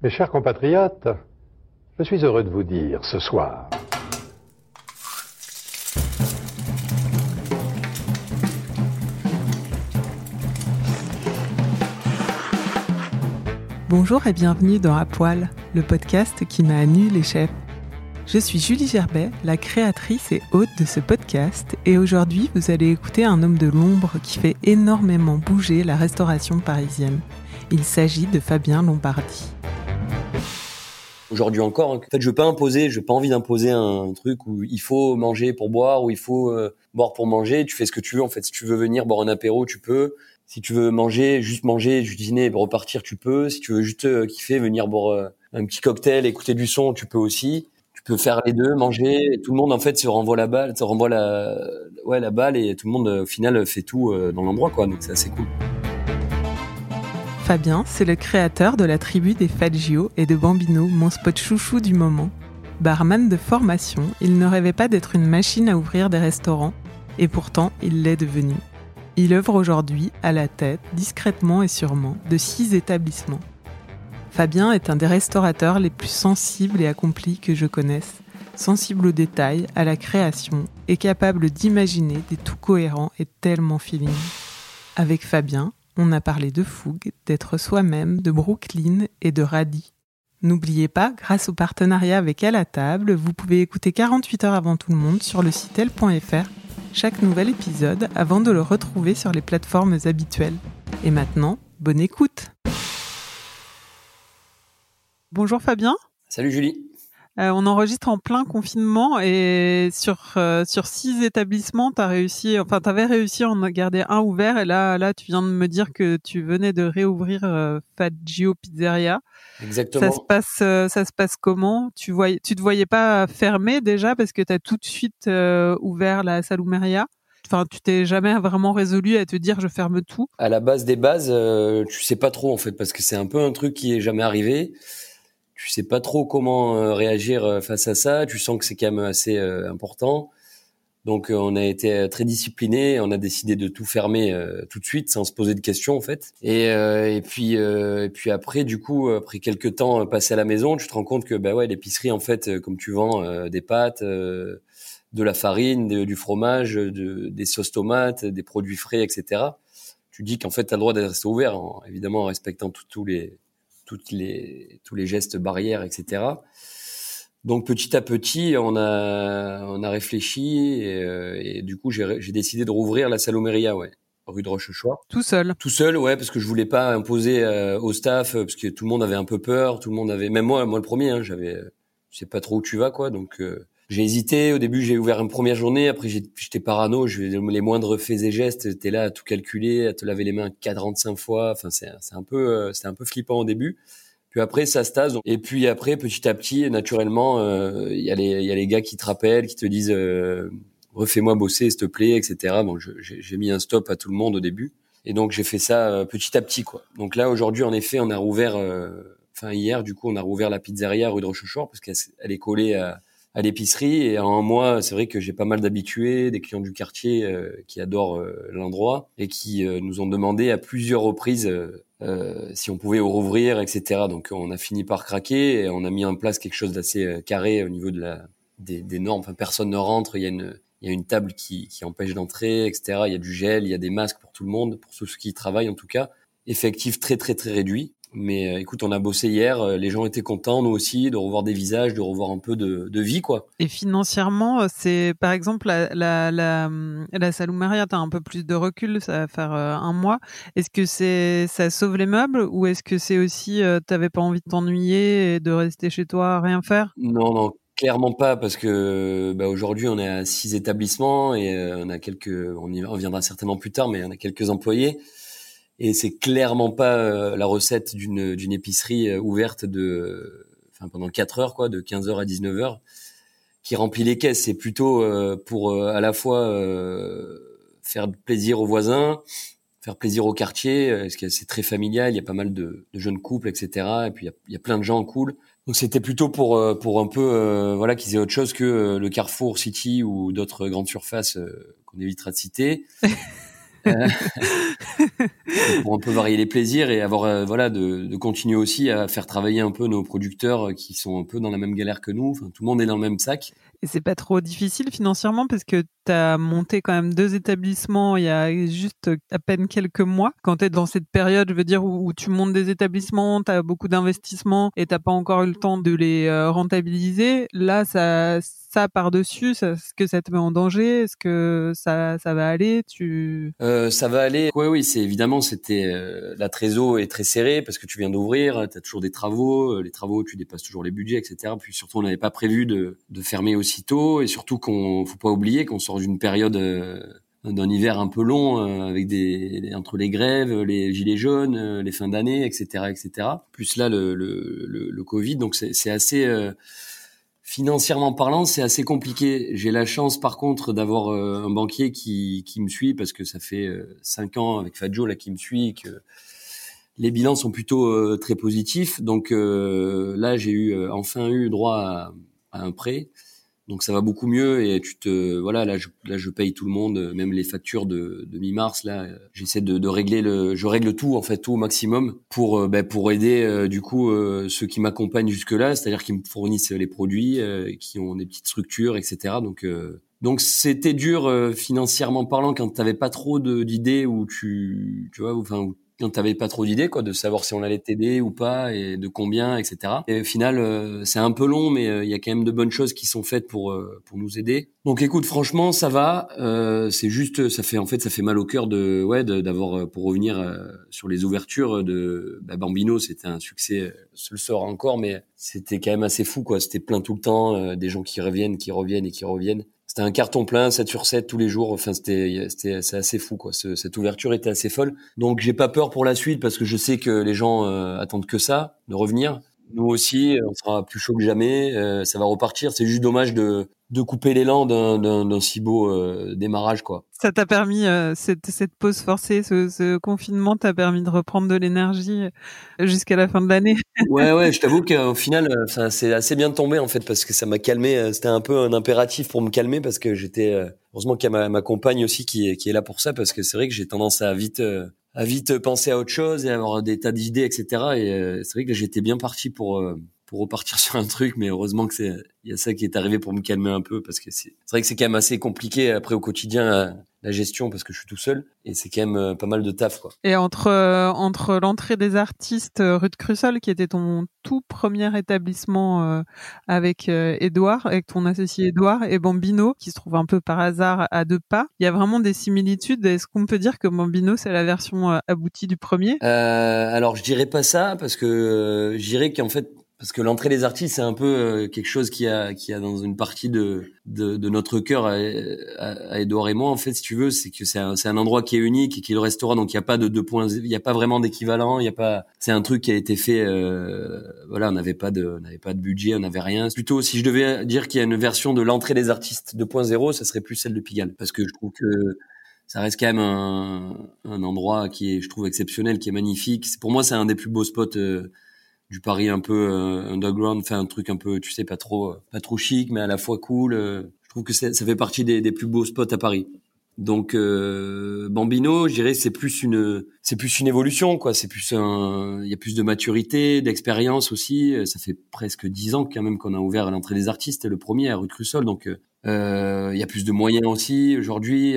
Mes chers compatriotes, je suis heureux de vous dire ce soir Bonjour et bienvenue dans À Poil, le podcast qui m'a nu les chefs. Je suis Julie Gerbet, la créatrice et hôte de ce podcast, et aujourd'hui vous allez écouter un homme de l'ombre qui fait énormément bouger la restauration parisienne. Il s'agit de Fabien Lombardi. Aujourd'hui encore, en fait, je veux pas imposer, je n'ai pas envie d'imposer un truc où il faut manger pour boire, où il faut euh, boire pour manger. Tu fais ce que tu veux. En fait, si tu veux venir boire un apéro, tu peux. Si tu veux manger, juste manger, juste dîner et repartir, tu peux. Si tu veux juste euh, kiffer, venir boire euh, un petit cocktail, écouter du son, tu peux aussi. Tu peux faire les deux, manger. Tout le monde en fait se renvoie la balle, se renvoie la, ouais, la balle et tout le monde au final fait tout dans l'endroit quoi. Donc c'est assez cool. Fabien, c'est le créateur de la tribu des Faggio et de Bambino, mon spot chouchou du moment. Barman de formation, il ne rêvait pas d'être une machine à ouvrir des restaurants, et pourtant il l'est devenu. Il œuvre aujourd'hui à la tête, discrètement et sûrement, de six établissements. Fabien est un des restaurateurs les plus sensibles et accomplis que je connaisse, sensible aux détails, à la création et capable d'imaginer des tout cohérents et tellement feeling. Avec Fabien, on a parlé de fougue, d'être soi-même, de Brooklyn et de radis. N'oubliez pas, grâce au partenariat avec À la table, vous pouvez écouter 48 heures avant tout le monde sur le site l.fr chaque nouvel épisode avant de le retrouver sur les plateformes habituelles. Et maintenant, bonne écoute Bonjour Fabien. Salut Julie. Euh, on enregistre en plein confinement et sur euh, sur six établissements, tu as réussi, enfin tu avais réussi à en garder un ouvert et là là tu viens de me dire que tu venais de réouvrir euh, Fagio Pizzeria. Exactement. Ça se passe euh, ça se passe comment? Tu voyais tu te voyais pas fermé déjà parce que tu as tout de suite ouvert la Salumeria Enfin, tu t'es jamais vraiment résolu à te dire je ferme tout? À la base des bases, tu sais pas trop en fait parce que c'est un peu un truc qui est jamais arrivé tu sais pas trop comment euh, réagir euh, face à ça. Tu sens que c'est quand même assez euh, important. Donc on a été très discipliné, on a décidé de tout fermer tout de suite sans se poser de questions en fait. Et, et puis et puis après du coup après quelques temps passé à la maison, tu te rends compte que bah ouais l'épicerie en fait comme tu vends des pâtes, de la farine, du fromage, de, des sauces tomates, des produits frais, etc. Tu dis qu'en fait tu as le droit d'être ouvert, évidemment en respectant tous les toutes les, tous les gestes barrières, etc. Donc petit à petit, on a, on a réfléchi et, euh, et du coup, j'ai décidé de rouvrir la Salomeria, ouais, rue de Rochechouart. Tout seul Tout seul, ouais, parce que je voulais pas imposer euh, au staff, parce que tout le monde avait un peu peur, tout le monde avait, même moi, moi le premier, hein, j'avais, je sais pas trop où tu vas, quoi, donc euh, j'ai hésité. Au début, j'ai ouvert une première journée. Après, j'étais parano. Je, les moindres faits et gestes, t'es là à tout calculer, à te laver les mains 45 fois. Enfin, c'est un peu, euh, c'était un peu flippant au début. Puis après, ça se tasse. Et puis après, petit à petit, naturellement, euh, il y a les, y a les gars qui te rappellent, qui te disent, euh, refais-moi bosser, s'il te plaît, etc. Bon, j'ai mis un stop à tout le monde au début. Et donc, j'ai fait ça petit à petit, quoi. Donc là, aujourd'hui, en effet, on a rouvert, enfin hier, du coup, on a rouvert la pizzeria rue de Rochechouart parce qu'elle est collée à à l'épicerie. Et en moi, c'est vrai que j'ai pas mal d'habitués, des clients du quartier euh, qui adorent euh, l'endroit et qui euh, nous ont demandé à plusieurs reprises si on pouvait rouvrir, etc. Donc on a fini par craquer et on a mis en place quelque chose d'assez carré au niveau de la des, des, normes. Enfin, personne ne rentre. Il y a une il y a une table qui, qui empêche d'entrer, etc. Il y a du gel, il y a des masques pour tout le monde, pour ceux qui travaillent en tout cas. Effectif très très très réduit. Mais euh, écoute, on a bossé hier, euh, les gens étaient contents, nous aussi, de revoir des visages, de revoir un peu de, de vie, quoi. Et financièrement, euh, c'est par exemple la, la, la, la Salumaria, tu as un peu plus de recul, ça va faire un mois. Est-ce que c'est ça sauve les meubles ou est-ce que c'est aussi, t'avais pas envie de t'ennuyer et de rester chez toi à rien faire? Non, non, clairement pas, parce que bah, aujourd'hui on est à six établissements et on a quelques, on y reviendra certainement plus tard, mais on a quelques employés. Et c'est clairement pas la recette d'une d'une épicerie ouverte de, enfin pendant 4 heures quoi, de 15 heures à 19 heures, qui remplit les caisses. C'est plutôt pour à la fois faire plaisir aux voisins, faire plaisir au quartier, parce que c'est très familial. Il y a pas mal de, de jeunes couples, etc. Et puis il y a, plein de gens cool. Donc c'était plutôt pour euh, pour un peu euh, voilà qu'ils aient autre chose que euh, le Carrefour City ou d'autres grandes surfaces qu'on évitera de citer. pour un peu varier les plaisirs et avoir voilà de, continuer aussi à faire travailler un peu nos producteurs qui sont un peu dans la même galère que nous. Tout le monde est dans le même sac. Et c'est pas trop difficile financièrement parce que tu as monté quand même deux établissements il y a juste à peine quelques mois. Quand tu es dans cette période, je veux dire, où, tu montes des établissements, tu as beaucoup d'investissements et t'as pas encore eu le temps de les euh, rentabiliser, là, ça, ça par-dessus, est-ce que ça te met en danger? Est-ce que ça, ça va aller? Tu euh, Ça va aller. Oui, oui, c'est évidemment, c'était euh, la trésor est très serrée parce que tu viens d'ouvrir, tu as toujours des travaux, les travaux, tu dépasses toujours les budgets, etc. Puis surtout, on n'avait pas prévu de, de fermer aussi aussitôt et surtout qu'on faut pas oublier qu'on sort d'une période euh, d'un hiver un peu long euh, avec des entre les grèves, les gilets jaunes, euh, les fins d'année, etc., etc. Plus là le le, le, Covid, donc c'est assez financièrement parlant, c'est assez compliqué. J'ai la chance par contre d'avoir un banquier qui qui me suit parce que ça fait cinq ans avec Fadjo là qui me suit que les bilans sont plutôt très positifs. Donc là, j'ai eu enfin eu droit à un prêt donc ça va beaucoup mieux et tu te voilà là je là je paye tout le monde même les factures de, de mi-mars là j'essaie de, de, régler le je règle tout en fait tout au maximum pour euh, ben, pour aider euh, du coup euh, ceux qui m'accompagnent jusque là c'est-à-dire qui me fournissent les produits qui ont des petites structures etc donc donc c'était dur financièrement parlant quand t'avais pas trop d'idées ou tu tu vois enfin quand t'avais pas trop d'idées, quoi, de savoir si on allait t'aider ou pas et de combien, etc. Et au final, euh, c'est un peu long, mais euh, il y a quand même de bonnes choses qui sont faites pour euh, pour nous aider. Donc, écoute, franchement, ça va. c'est juste, ça fait en fait, ça fait mal au cœur de ouais, d'avoir pour revenir sur les ouvertures de bah, Bambino, c'était un succès. Ce le sort encore, mais c'était quand même assez fou, quoi. C'était plein tout le temps, des gens qui reviennent, qui reviennent et qui reviennent c'était un carton plein, 7 sur 7 tous les jours. Enfin, c'était, c'était, c'est assez fou, quoi. cette ouverture était assez folle. Donc, j'ai pas peur pour la suite parce que je sais que les gens euh, attendent que ça, de revenir. Nous aussi, on sera plus chaud que jamais. Euh, ça va repartir. C'est juste dommage de de couper l'élan d'un, si beau euh, démarrage, quoi. Ça t'a permis cette, cette pause forcée, ce, ce confinement t'a permis de reprendre de l'énergie jusqu'à la fin de l'année? ouais, ouais. Je t'avoue qu'au final, ça c'est assez bien tombé en fait parce que ça m'a calmé. C'était un peu un impératif pour me calmer parce que j'étais heureusement qu'il y a ma, ma compagne aussi qui est qui est là pour ça parce que c'est vrai que j'ai tendance à vite à vite penser à autre chose et avoir des tas d'idées, etc. Et euh, c'est vrai que j'étais bien parti pour euh, pour repartir sur un truc, mais heureusement que c'est il y a ça qui est arrivé pour me calmer un peu parce que c'est vrai que c'est quand même assez compliqué après au quotidien la gestion parce que je suis tout seul et c'est quand même euh, pas mal de taf quoi. Et entre euh, entre l'entrée des artistes euh, rue de Crussol qui était ton tout premier établissement avec Edouard avec ton associé Edouard et Bambino qui se trouve un peu par hasard à deux pas, il y a vraiment des similitudes. Est-ce qu'on peut dire que Bambino c'est la version aboutie du premier? Alors je dirais pas ça parce que je dirais qu'en fait parce que l'entrée des artistes c'est un peu euh, quelque chose qui a qui a dans une partie de de, de notre cœur à, à, Edouard et moi en fait si tu veux c'est que c'est un, un endroit qui est unique et qui le restera donc il y a pas de deux points il y a pas vraiment d'équivalent il y a pas c'est un truc qui a été fait euh, voilà on n'avait pas de on n'avait pas de budget on n'avait rien. Plutôt si je devais dire qu'il y a une version de l'entrée des artistes 2.0 ça serait plus celle de Pigalle. Parce que je trouve que ça reste quand même un, un endroit qui est je trouve exceptionnel qui est magnifique. Pour moi c'est un des plus beaux spots euh, du Paris un peu euh, underground, fait un truc un peu, tu sais, pas trop, euh, pas trop chic, mais à la fois cool. Euh. je trouve que ça fait partie des, des, plus beaux spots à Paris. Donc Bambino, je dirais, c'est plus une, c'est plus une évolution, quoi. C'est plus un, il y a plus de maturité, d'expérience aussi. Ça fait presque dix ans quand même qu'on a ouvert à l'entrée des artistes, le premier à rue Crussol, donc il y a plus de moyens aussi aujourd'hui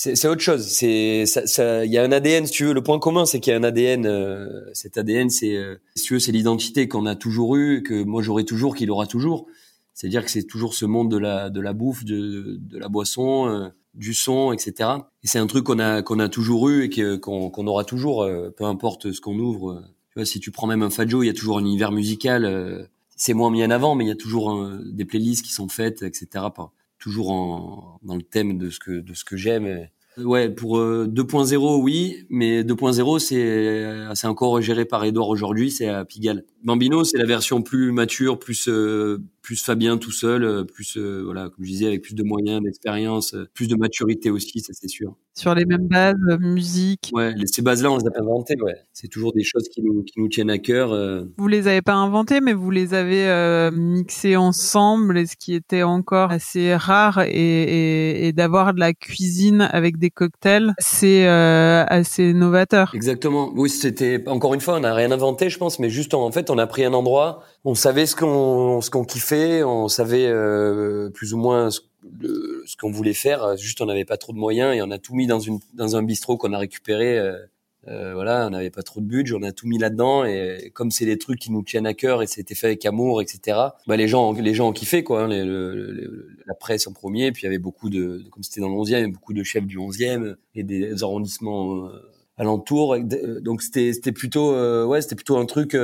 c'est autre chose. C'est ça, il y a un ADN, si tu veux. Le point commun, c'est qu'il y a un ADN. Euh, cet ADN, c'est euh, si tu veux, c'est l'identité qu'on a toujours eu, que moi j'aurai toujours, qu'il aura toujours. C'est-à-dire que c'est toujours ce monde de la de la bouffe, de, de la boisson, euh, du son, etc. Et c'est un truc qu'on a qu'on a toujours eu et qu'on qu'on aura toujours, peu importe ce qu'on ouvre. Tu vois, si tu prends même un Fadjo, il y a toujours un univers musical. c'est moins mis en avant, mais il y a toujours des playlists qui sont faites, etc toujours en, dans le thème de ce que de ce que j'aime. Ouais, pour 2.0 oui, mais 2.0 c'est c'est encore géré par Edouard aujourd'hui, c'est à Pigalle. Bambino c'est la version plus mature, plus plus Fabien tout seul, plus voilà comme je disais avec plus de moyens, d'expérience, plus de maturité aussi, ça c'est sûr. Sur les mêmes bases, musique. Ouais, ces bases-là on les a pas inventées, ouais. C'est toujours des choses qui nous qui nous tiennent à cœur. Vous les avez pas inventées, mais vous les avez mixées ensemble, et ce qui était encore assez rare et, et, et d'avoir de la cuisine avec des cocktails, c'est euh, assez novateur. Exactement. Oui, c'était encore une fois, on n'a rien inventé, je pense, mais juste en, fait, on a pris un endroit, on savait ce qu'on ce qu'on kiffait, on savait euh, plus ou moins ce, qu'on voulait faire. Juste, on n'avait pas trop de moyens et on a tout mis dans une dans un bistrot qu'on a récupéré. Euh, euh, voilà, on n'avait pas trop de budget, on a tout mis là-dedans et comme c'est des trucs qui nous tiennent à cœur et c'était fait avec amour, etc. Bah les gens, les gens ont kiffé quoi, hein, la presse en premier, puis il y avait beaucoup de, comme c'était dans le 11e, beaucoup de chefs du 11e et des arrondissements euh, alentours, donc c'était c'était plutôt euh, ouais c'était plutôt un truc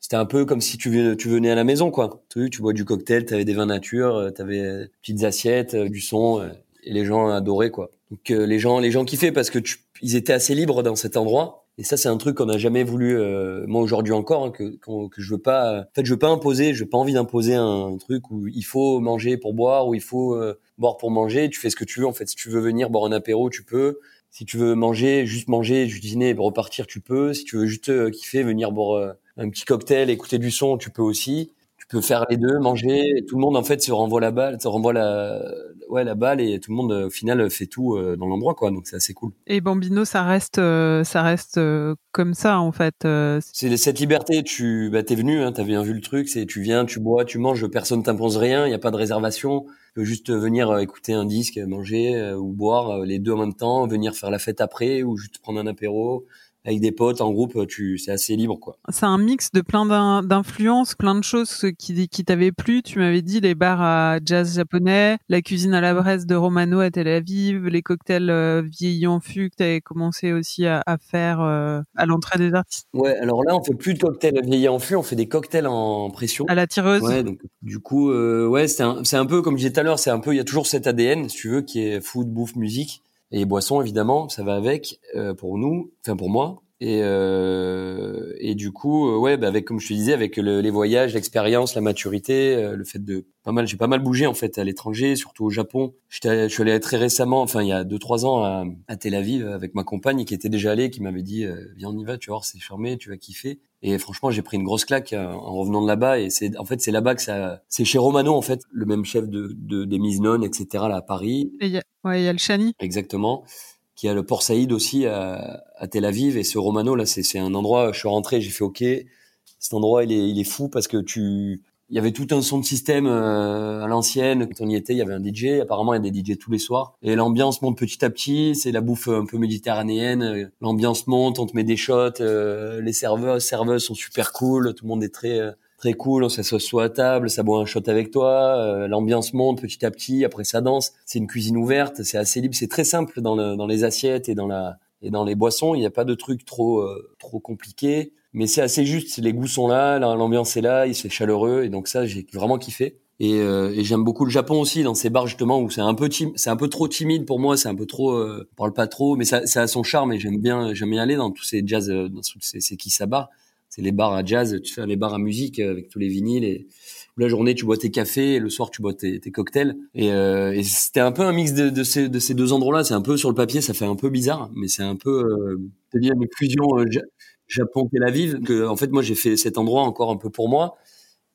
c'était un peu comme si tu venais, à la maison quoi. Tu, tu bois du cocktail, tu avais des vins nature, tu avais petites assiettes, du son et les gens adoraient quoi. Donc les gens les gens kiffaient parce que tu ils étaient assez libres dans cet endroit. Et ça, c'est un truc qu'on n'a jamais voulu, euh, moi aujourd'hui encore, hein, que, que je veux pas. En fait, je veux pas imposer. Je veux pas envie d'imposer un, truc où il faut manger pour boire, où il faut euh, boire pour manger. Tu fais ce que tu veux. En fait, si tu veux venir boire un apéro, tu peux. Si tu veux manger, juste manger, juste dîner, repartir, tu peux. Si tu veux juste euh, kiffer, venir boire un petit cocktail, écouter du son, tu peux aussi peux faire les deux, manger. Et tout le monde en fait se renvoie la balle, se renvoie la, ouais, la balle et tout le monde au final fait tout euh, dans l'endroit quoi. Donc c'est assez cool. Et Bambino, ça reste, euh, ça reste euh, comme ça en fait. C'est cette liberté. Tu, bah t'es venu, hein, t'as bien vu le truc. C'est tu viens, tu bois, tu manges. Personne t'impose rien. Il y a pas de réservation. Tu peux juste venir écouter un disque, manger ou boire les deux en même temps, venir faire la fête après ou juste prendre un apéro avec des potes en groupe, tu c'est assez libre quoi. C'est un mix de plein d'influences, plein de choses qui qui t'avaient plu. Tu m'avais dit les bars à jazz japonais, la cuisine à la braise de Romano à Tel Aviv, les cocktails euh, vieillants fûts que tu avais commencé aussi à, faire euh, à l'entrée des artistes. Ouais, alors là on fait plus de cocktails vieillants fûts, on fait des cocktails en pression. À la tireuse. Ouais, donc du coup euh, ouais, c'est un, un peu comme je disais tout à l'heure, c'est un peu il y a toujours cet ADN si tu veux qui est food, bouffe, musique et boissons évidemment, ça va avec euh, pour nous, enfin pour moi. Et, euh, et du coup, euh, ouais, bah avec comme je te disais, avec le, les voyages, l'expérience, la maturité, euh, le fait de pas mal, j'ai pas mal bougé en fait à l'étranger, surtout au Japon. je suis allé très récemment, enfin il y a deux trois ans à, à, Tel Aviv avec ma compagne qui était déjà allée, qui m'avait dit viens on y va, tu vois, c'est charmé, tu vas kiffer. Et franchement, j'ai pris une grosse claque en revenant de là-bas. Et c'est en fait c'est là-bas que ça, c'est chez Romano en fait, le même chef de, de des Miznon, etc. là à Paris. Et y a, ouais, il y a le Chani. Exactement qui a le Port Saïd aussi à, à Tel Aviv. Et ce Romano là c'est un endroit je suis rentré j'ai fait ok. Cet endroit il est il est fou parce que tu il y avait tout un son de système euh, à l'ancienne. Quand on y était il y avait un DJ apparemment il y a des DJ tous les soirs. Et l'ambiance monte petit à petit. C'est la bouffe un peu méditerranéenne. L'ambiance monte on te met des shots euh, les serveurs serveuses sont super cool. Tout le monde est très euh, très cool, on s'assoit à table, ça boit un shot avec toi, euh, l'ambiance monte petit à petit, après ça danse. C'est une cuisine ouverte, c'est assez libre, c'est très simple dans, le, dans les assiettes et dans la et dans les boissons, il n'y a pas de trucs trop euh, trop compliqués, mais c'est assez juste. Les goûts sont là, l'ambiance est là, il fait chaleureux et donc ça j'ai vraiment kiffé. Et, euh, et j'aime beaucoup le Japon aussi dans ces bars justement où c'est un peu c'est un peu trop timide pour moi, c'est un peu trop, euh, parle pas trop, mais ça, ça a son charme et j'aime bien j'aime bien aller dans tous ces jazz, dans tous ces, ces bars les bars à jazz, tu fais les bars à musique avec tous les vinyles et la journée tu bois tes cafés et le soir tu bois tes, cocktails et, euh, et c'était un peu un mix de, de, ces, de ces deux endroits-là. C'est un peu sur le papier, ça fait un peu bizarre, mais c'est un peu euh, c'est-à-dire une fusion euh, Japon Tel Aviv. Que en fait moi j'ai fait cet endroit encore un peu pour moi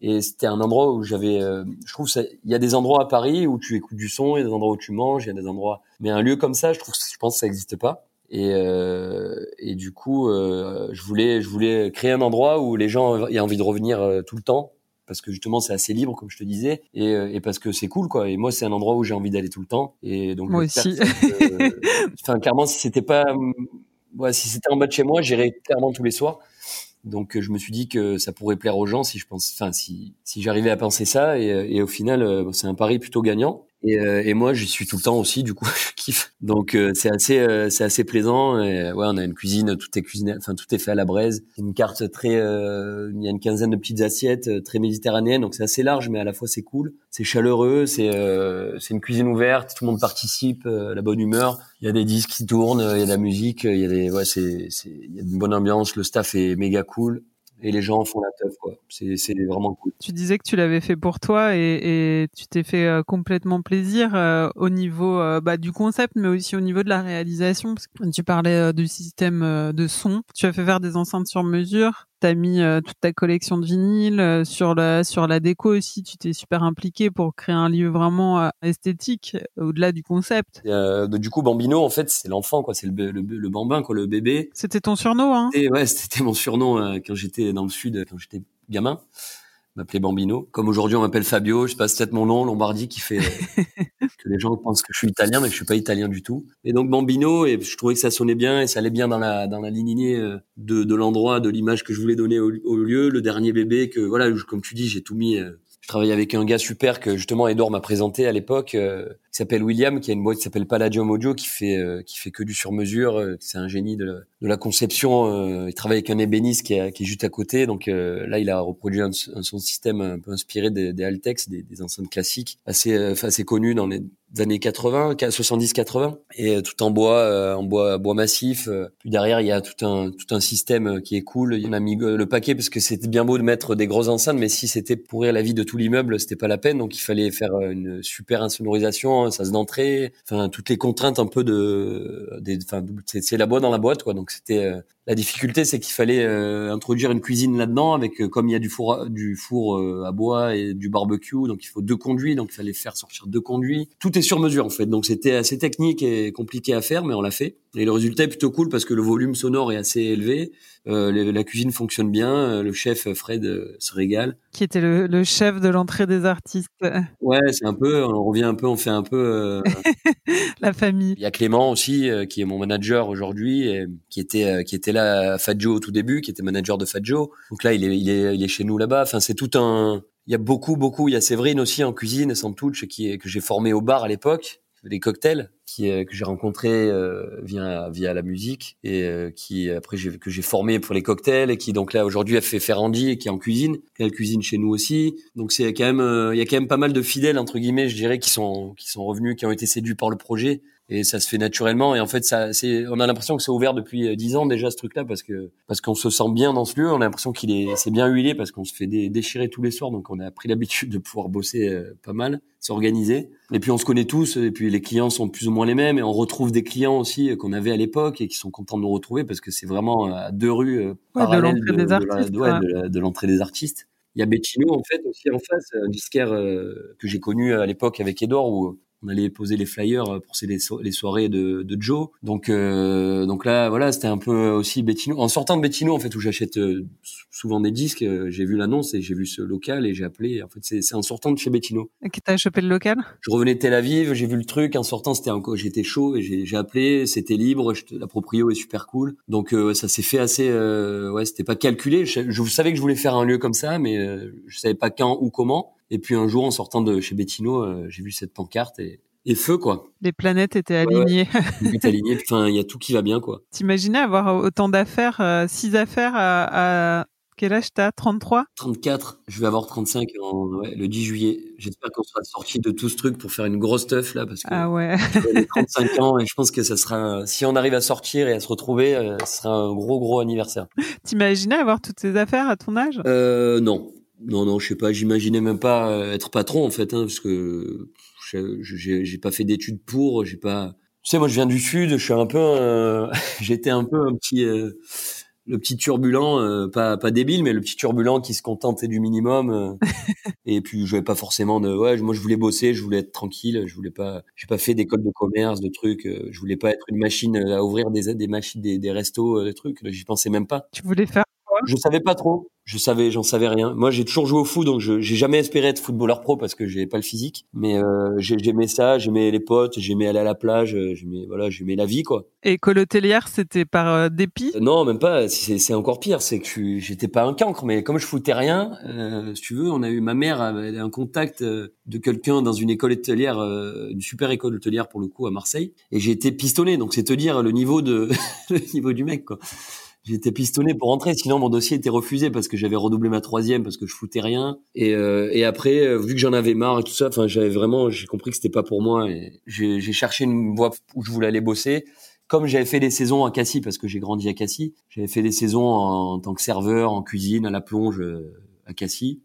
et c'était un endroit où j'avais, euh, je trouve il y a des endroits à Paris où tu écoutes du son, il y a des endroits où tu manges, il y a des endroits, mais un lieu comme ça, je trouve, je pense que ça n'existe pas. Et, euh, et du coup, euh, je voulais, je voulais créer un endroit où les gens aient envie de revenir euh, tout le temps, parce que justement c'est assez libre, comme je te disais, et, et parce que c'est cool, quoi. Et moi, c'est un endroit où j'ai envie d'aller tout le temps. Et donc, moi aussi. Enfin, clairement, si c'était pas, ouais, si c'était en bas de chez moi, j'irais clairement tous les soirs. Donc je me suis dit que ça pourrait plaire aux gens si je pense, enfin si si j'arrivais à penser ça et, et au final c'est un pari plutôt gagnant. Et, euh, et moi, j'y suis tout le temps aussi, du coup, je kiffe. Donc euh, c'est assez, euh, c'est assez plaisant. Et, ouais, on a une cuisine, tout est cuisiné, enfin tout est fait à la braise. Une carte très, il y a une quinzaine de petites assiettes, très méditerranéennes, donc c'est assez large, mais à la fois c'est cool, c'est chaleureux, c'est, c'est une cuisine ouverte, tout le monde participe, la bonne humeur. Il y a des disques qui tournent, il y a de la musique, il y a des, ouais, c'est, c'est, il y a une bonne ambiance, le staff est méga cool et les gens font la teuf quoi. C'est vraiment cool. Tu disais que tu l'avais fait pour toi et, et tu t'es fait euh, complètement plaisir euh, au niveau euh, bah, du concept mais aussi au niveau de la réalisation parce que tu parlais du système de son. Tu as fait faire des enceintes sur mesure t'as mis euh, toute ta collection de vinyles euh, sur la sur la déco aussi. Tu t'es super impliqué pour créer un lieu vraiment euh, esthétique au-delà du concept. du coup, Bambino, en fait, c'est l'enfant, quoi. C'est le, le, le, bambin, quoi, le bébé. C'était ton surnom, hein? Et Ouais, c'était mon surnom quand j'étais dans le sud, quand j'étais gamin m'appelait Bambino. Comme aujourd'hui on m'appelle Fabio, je passe peut-être mon nom Lombardi qui fait que les gens pensent que je suis italien, mais que je suis pas italien du tout. Et donc Bambino, et je trouvais que ça sonnait bien et ça allait bien dans la dans la lignée euh, de, de l'endroit, de l'image que je voulais donner au, au, lieu. Le dernier bébé que voilà, comme tu dis, j'ai tout mis euh, je travaillais avec un gars super que justement Edouard m'a présenté à l'époque, euh, qui s'appelle William, qui a une boîte qui s'appelle Palladium Audio, qui fait euh, qui fait que du sur mesure. Euh, c'est un génie de la, de la conception. il travaille avec un ébéniste qui est, qui est juste à côté. Donc là, il a reproduit un, son système un peu inspiré des, des Altex, des, des enceintes classiques, assez assez connues dans les années 80, 70-80, et tout en bois, en bois, bois massif. Puis derrière, il y a tout un tout un système qui est cool. On a mis le paquet parce que c'était bien beau de mettre des grosses enceintes, mais si c'était pourrir la vie de tout l'immeuble, c'était pas la peine. Donc il fallait faire une super insonorisation, ça se d'entrée, enfin toutes les contraintes un peu de, des, enfin c'est la boîte dans la boîte quoi. Donc c'était la difficulté, c'est qu'il fallait euh, introduire une cuisine là-dedans avec, euh, comme il y a du four, du four euh, à bois et du barbecue, donc il faut deux conduits, donc il fallait faire sortir deux conduits. Tout est sur mesure en fait, donc c'était assez technique et compliqué à faire, mais on l'a fait. Et le résultat est plutôt cool parce que le volume sonore est assez élevé, la cuisine fonctionne bien, le chef Fred se régale. Qui était le, le chef de l'entrée des artistes. Ouais, c'est un peu, on revient un peu, on fait un peu la famille. Il y a Clément aussi qui est mon manager aujourd'hui, qui était qui était là à Fadjo au tout début, qui était manager de Fadjo. Donc là, il est, il est, il est chez nous là-bas. Enfin, c'est tout un. Il y a beaucoup, beaucoup. Il y a Séverine aussi en cuisine, sans touch, qui est, que j'ai formé au bar à l'époque, les cocktails, qui que j'ai rencontré euh, via via la musique et euh, qui après j'ai que j'ai formé pour les cocktails et qui donc là aujourd'hui a fait Ferrandi et qui est en cuisine, qui cuisine chez nous aussi. Donc c'est quand même euh, il y a quand même pas mal de fidèles entre guillemets, je dirais, qui sont qui sont revenus, qui ont été séduits par le projet et ça se fait naturellement. Et en fait ça c'est on a l'impression que c'est ouvert depuis euh, dix ans déjà ce truc là parce que parce qu'on se sent bien dans ce lieu. On a l'impression qu'il est c'est bien huilé parce qu'on se fait déchirer tous les soirs. Donc on a pris l'habitude de pouvoir bosser euh, pas mal s'organiser. Et puis on se connaît tous. Et puis les clients sont plus ou moins les mêmes. Et on retrouve des clients aussi euh, qu'on avait à l'époque et qui sont contents de nous retrouver parce que c'est vraiment à deux rues parallèles de l'entrée des artistes de l'entrée des artistes. Il y a Bettino en fait aussi en face, un disquaire que j'ai connu à l'époque avec Edor où on allait poser les flyers euh, pour les, les soirées de, de Joe. Donc euh, donc là voilà, c'était un peu aussi Bettino. En sortant de Bettino en fait où j'achète euh, souvent des disques, j'ai vu l'annonce et j'ai vu ce local et j'ai appelé. En fait c'est en sortant de chez Bettino. Et qui t'a chopé le local? Je revenais de Tel Aviv, j'ai vu le truc. En sortant c'était encore j'étais chaud et j'ai appelé. C'était libre. la proprio est super cool. Donc ça s'est fait assez. ouais, c'était pas calculé. Je, je, savais que je voulais faire un lieu comme ça, mais je savais pas quand ou comment. Et puis un jour, en sortant de chez Bettino, euh, j'ai vu cette pancarte et, et feu quoi. Les planètes étaient alignées. Ouais, étaient alignées. Enfin, il y a tout qui va bien quoi. T'imaginais avoir autant d'affaires, euh, six affaires à, à... Quel âge t'as? 33 34. Je vais avoir 35 en, ouais, le 10 juillet. J'espère qu'on sera sorti de tout ce truc pour faire une grosse teuf là parce que ah ouais. j'ai 35 ans et je pense que ça sera si on arrive à sortir et à se retrouver, euh, ce sera un gros gros anniversaire. T'imaginais avoir toutes ces affaires à ton âge? Euh, Non, non, non, je sais pas. J'imaginais même pas euh, être patron en fait, hein, parce que j'ai pas fait d'études pour. J'ai pas. Tu sais, moi, je viens du sud. Je suis un peu. Euh, J'étais un peu un petit. Euh, le petit turbulent, euh, pas pas débile, mais le petit turbulent qui se contentait du minimum. et puis je n'avais pas forcément de. Ouais, moi je voulais bosser, je voulais être tranquille, je voulais pas. J'ai pas fait d'école de commerce, de trucs. je voulais pas être une machine à ouvrir des des machines, des, des restos, des trucs. J'y pensais même pas. Tu voulais faire je savais pas trop. Je savais, j'en savais rien. Moi, j'ai toujours joué au foot, donc je j'ai jamais espéré être footballeur pro parce que j'ai pas le physique. Mais euh, j'aimais ça, j'aimais les potes, j'aimais aller à la plage, euh, j'aimais voilà, j'aimais la vie quoi. Et colotelière, c'était par euh, dépit? Non, même pas. C'est encore pire, c'est que j'étais pas un cancre, mais comme je foutais rien, si tu veux, on a eu ma mère avait un contact de quelqu'un dans une école hôtelière, une super école hôtelière pour le coup à Marseille, et j'ai été pistonné. Donc c'est te dire le niveau de le niveau du mec quoi. J'étais pistonné pour rentrer, sinon mon dossier était refusé parce que j'avais redoublé ma troisième parce que je foutais rien. Et, euh, et après, euh, vu que j'en avais marre et tout ça, enfin j'avais vraiment, j'ai compris que c'était pas pour moi. Et j'ai cherché une voie où je voulais aller bosser. Comme j'avais fait des saisons à Cassis parce que j'ai grandi à Cassis, j'avais fait des saisons en, tant que serveur, en cuisine, à la plonge euh, à Cassis.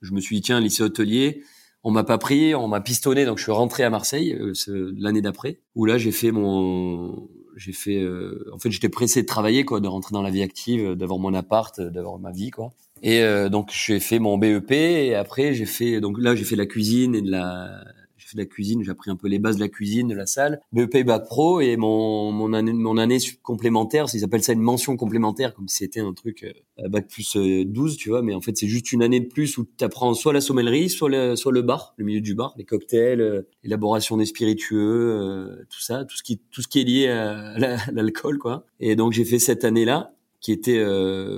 Je me suis dit tiens, lycée hôtelier. On m'a pas pris, on m'a pistonné, donc je suis rentré à Marseille l'année d'après, où là j'ai fait mon j'ai fait euh, en fait j'étais pressé de travailler quoi de rentrer dans la vie active d'avoir mon appart d'avoir ma vie quoi. Et euh, donc j'ai fait mon BEP et après j'ai fait donc là j'ai fait la cuisine et de la de la cuisine, j'ai appris un peu les bases de la cuisine, de la salle. BEP Bac Pro et mon, mon année, mon année complémentaire, ils appellent ça une mention complémentaire, comme si c'était un truc euh, Bac plus 12, euh, tu vois, mais en fait c'est juste une année de plus où tu apprends soit la sommellerie, soit le, soit le bar, le milieu du bar, les cocktails, euh, l'élaboration des spiritueux, tout ça, tout ce qui, tout ce qui est lié à l'alcool, quoi. Et donc j'ai fait cette année-là qui était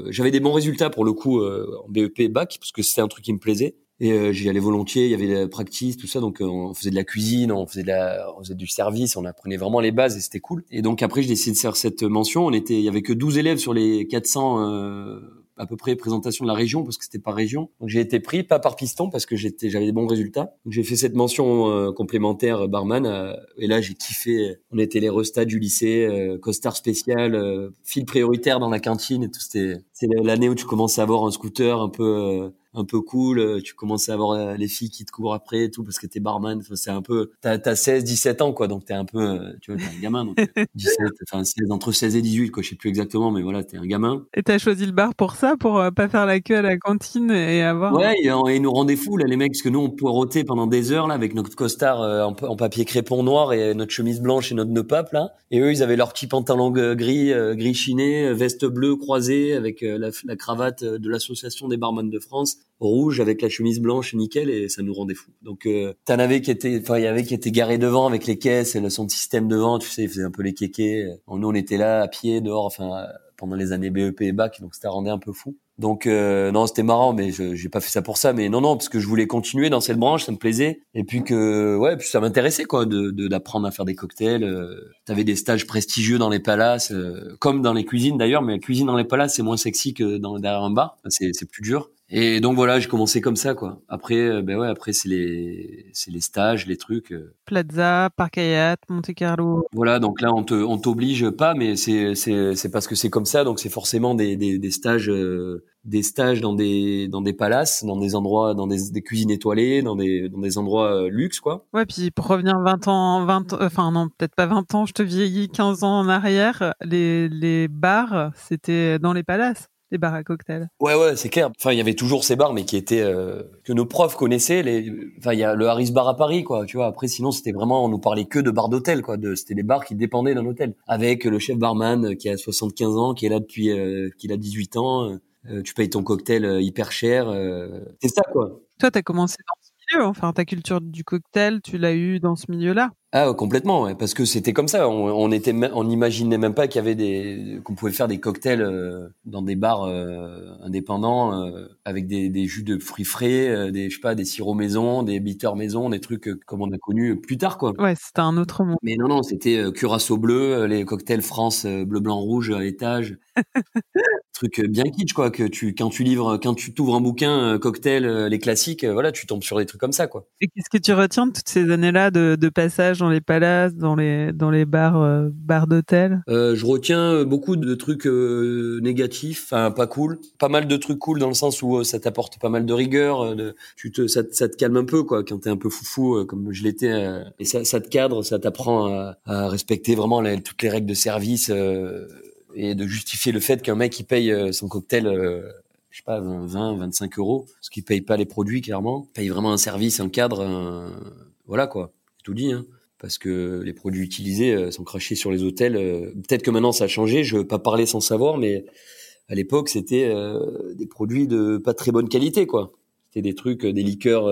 j'avais des bons résultats pour le coup en BEP bac parce que c'était un truc qui me plaisait et euh, j'y allais volontiers, il y avait la practice, tout ça, donc euh, on faisait de la cuisine, on faisait de la, on faisait du service, on apprenait vraiment les bases et c'était cool. Et donc après, j'ai décidé de faire cette mention. On était, il y avait que 12 élèves sur les 400 euh, à peu près présentation de la région parce que c'était pas région. Donc j'ai été pris pas par piston parce que j'étais j'avais des bons résultats. Donc j'ai fait cette mention euh, complémentaire euh, barman euh, et là j'ai kiffé. On était les restats du lycée, costard spécial, fil prioritaire dans la cantine et tout. C'était c'est l'année où tu commences à avoir un scooter un peu un peu cool, tu commences à avoir les filles qui te courent après et tout parce que t'es barman, enfin, c'est un peu t'as as 16 17 ans quoi donc t'es un peu tu vois t'es un gamin donc 17 enfin 16 entre 16 et 18 quoi, je sais plus exactement mais voilà, t'es un gamin. Et t'as choisi le bar pour ça pour euh, pas faire la queue à la cantine et avoir Ouais, et, ils nous rendaient fous là les mecs parce que nous on poireautait pendant des heures là avec notre costard euh, en, papier crépon noir et notre chemise blanche et notre nœud pape là. Et eux ils avaient leur petit pantalon gris euh, gris chiné, veste bleue croisée avec la, la cravate de l'association des barman de France rouge avec la chemise blanche nickel et ça nous rendait fous. Donc euh, t'en avais qui étaient enfin il y avait qui étaient garés devant avec les caisses et son système devant, tu sais, ils faisaient un peu les kékés. Nous on était là à pied dehors enfin pendant les années BEP et bac donc ça rendait un peu fou. Donc euh, non, c'était marrant, mais je j'ai pas fait ça pour ça. Mais non, non, parce que je voulais continuer dans cette branche, ça me plaisait. Et puis que ouais, puis ça m'intéressait quoi, de d'apprendre à faire des cocktails. Euh, T'avais des stages prestigieux dans les palaces, euh, comme dans les cuisines d'ailleurs. Mais la cuisine dans les palaces, c'est moins sexy que dans derrière un bar. C'est c'est plus dur. Et donc voilà, j'ai commencé comme ça quoi. Après, euh, ben ouais, après c'est les c'est les stages, les trucs. Euh. Plaza, Parc Hyatt, Monte Carlo. Voilà, donc là on te on t'oblige pas, mais c'est c'est c'est parce que c'est comme ça, donc c'est forcément des des, des stages euh, des stages dans des dans des palaces, dans des endroits, dans des, des cuisines étoilées, dans des dans des endroits luxe quoi. Ouais, puis pour revenir 20 ans, 20 enfin non, peut-être pas 20 ans, je te vieillis 15 ans en arrière, les les bars, c'était dans les palaces les bars à cocktails. Ouais, ouais, c'est clair. Enfin, il y avait toujours ces bars, mais qui étaient euh, que nos profs connaissaient. Les, enfin, il y a le Harris Bar à Paris, quoi. Tu vois. Après, sinon, c'était vraiment, on nous parlait que de bars d'hôtel, quoi. De, c'était des bars qui dépendaient d'un hôtel, avec le chef barman qui a 75 ans, qui est là depuis, euh, qu'il a 18 ans. Euh, tu payes ton cocktail hyper cher. c'est ça, quoi. Toi, t'as commencé dans ce milieu. Enfin, ta culture du cocktail, tu l'as eu dans ce milieu-là. Ah complètement, ouais, parce que c'était comme ça. On, on était, on n'imaginait même pas qu'il y avait des, qu'on pouvait faire des cocktails euh, dans des bars euh, indépendants euh, avec des, des, jus de fruits frais, des, je sais pas, des sirops maison, des bitters maison, des trucs comme on a connu plus tard, quoi. Ouais, c'était un autre monde. Mais non, non, c'était curaçao bleu, les cocktails France bleu, blanc, rouge à l'étage. truc bien kitsch quoi que tu quand tu livres quand tu t'ouvres un bouquin cocktail les classiques voilà tu tombes sur des trucs comme ça quoi et qu'est-ce que tu retiens de toutes ces années là de, de passage dans les palaces, dans les dans les bars euh, bars d'hôtel? Euh, Je retiens beaucoup de trucs euh, négatifs, pas cool. Pas mal de trucs cool dans le sens où ça t'apporte pas mal de rigueur. Ça, te calme un peu quoi quand t'es un peu foufou comme je l'étais. et ça, te cadre, ça t'apprend à, respecter vraiment toutes les règles de service et de justifier le fait qu'un mec qui paye son cocktail je sais pas, 20, 25 euros, parce qu'il paye pas les produits, clairement. paye vraiment un service, un cadre, voilà, quoi. Tout dit, hein parce que les produits utilisés euh, sont crachés sur les hôtels. Euh, peut-être que maintenant ça a changé, je veux pas parler sans savoir, mais à l'époque, c'était des produits de pas très bonne qualité, quoi. C'était des trucs, des liqueurs,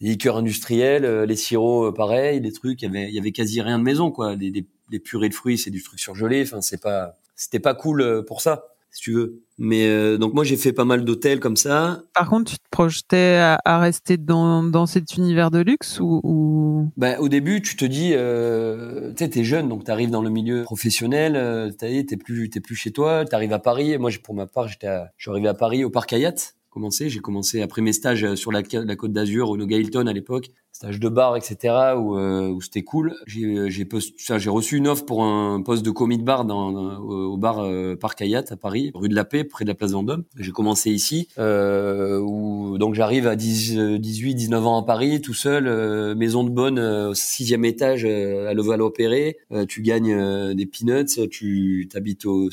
des liqueurs industrielles, les sirops, pareil, des trucs. Il y avait, il y avait quasi rien de maison, quoi. Des, des, des purées de fruits, c'est du truc surgelé. Enfin, c'est pas, c'était pas cool pour ça si tu veux. Mais euh, donc moi j'ai fait pas mal d'hôtels comme ça. Par contre, tu te projetais à, rester dans, dans cet univers de luxe ou, ou... Ben, au début, tu te dis, euh, tu sais, t'es jeune, donc t'arrives dans le milieu professionnel, euh, t'es plus, t'es plus chez toi, t'arrives à Paris. Moi, pour ma part, j'étais, je suis arrivé à Paris au Parc Hayat. Commencé, j'ai commencé après mes stages sur la, la Côte d'Azur au Noga Hilton à l'époque stage de bar, etc. où, euh, où c'était cool. J'ai j'ai reçu une offre pour un poste de commis de bar dans, au bar euh, Parc Hayat à Paris, rue de la Paix, près de la place Vendôme. J'ai commencé ici, euh, où donc j'arrive à 10, 18, 19 ans à Paris, tout seul, euh, maison de bonne au sixième étage à Levallois-Perret. tu gagnes des peanuts, tu t'habites au,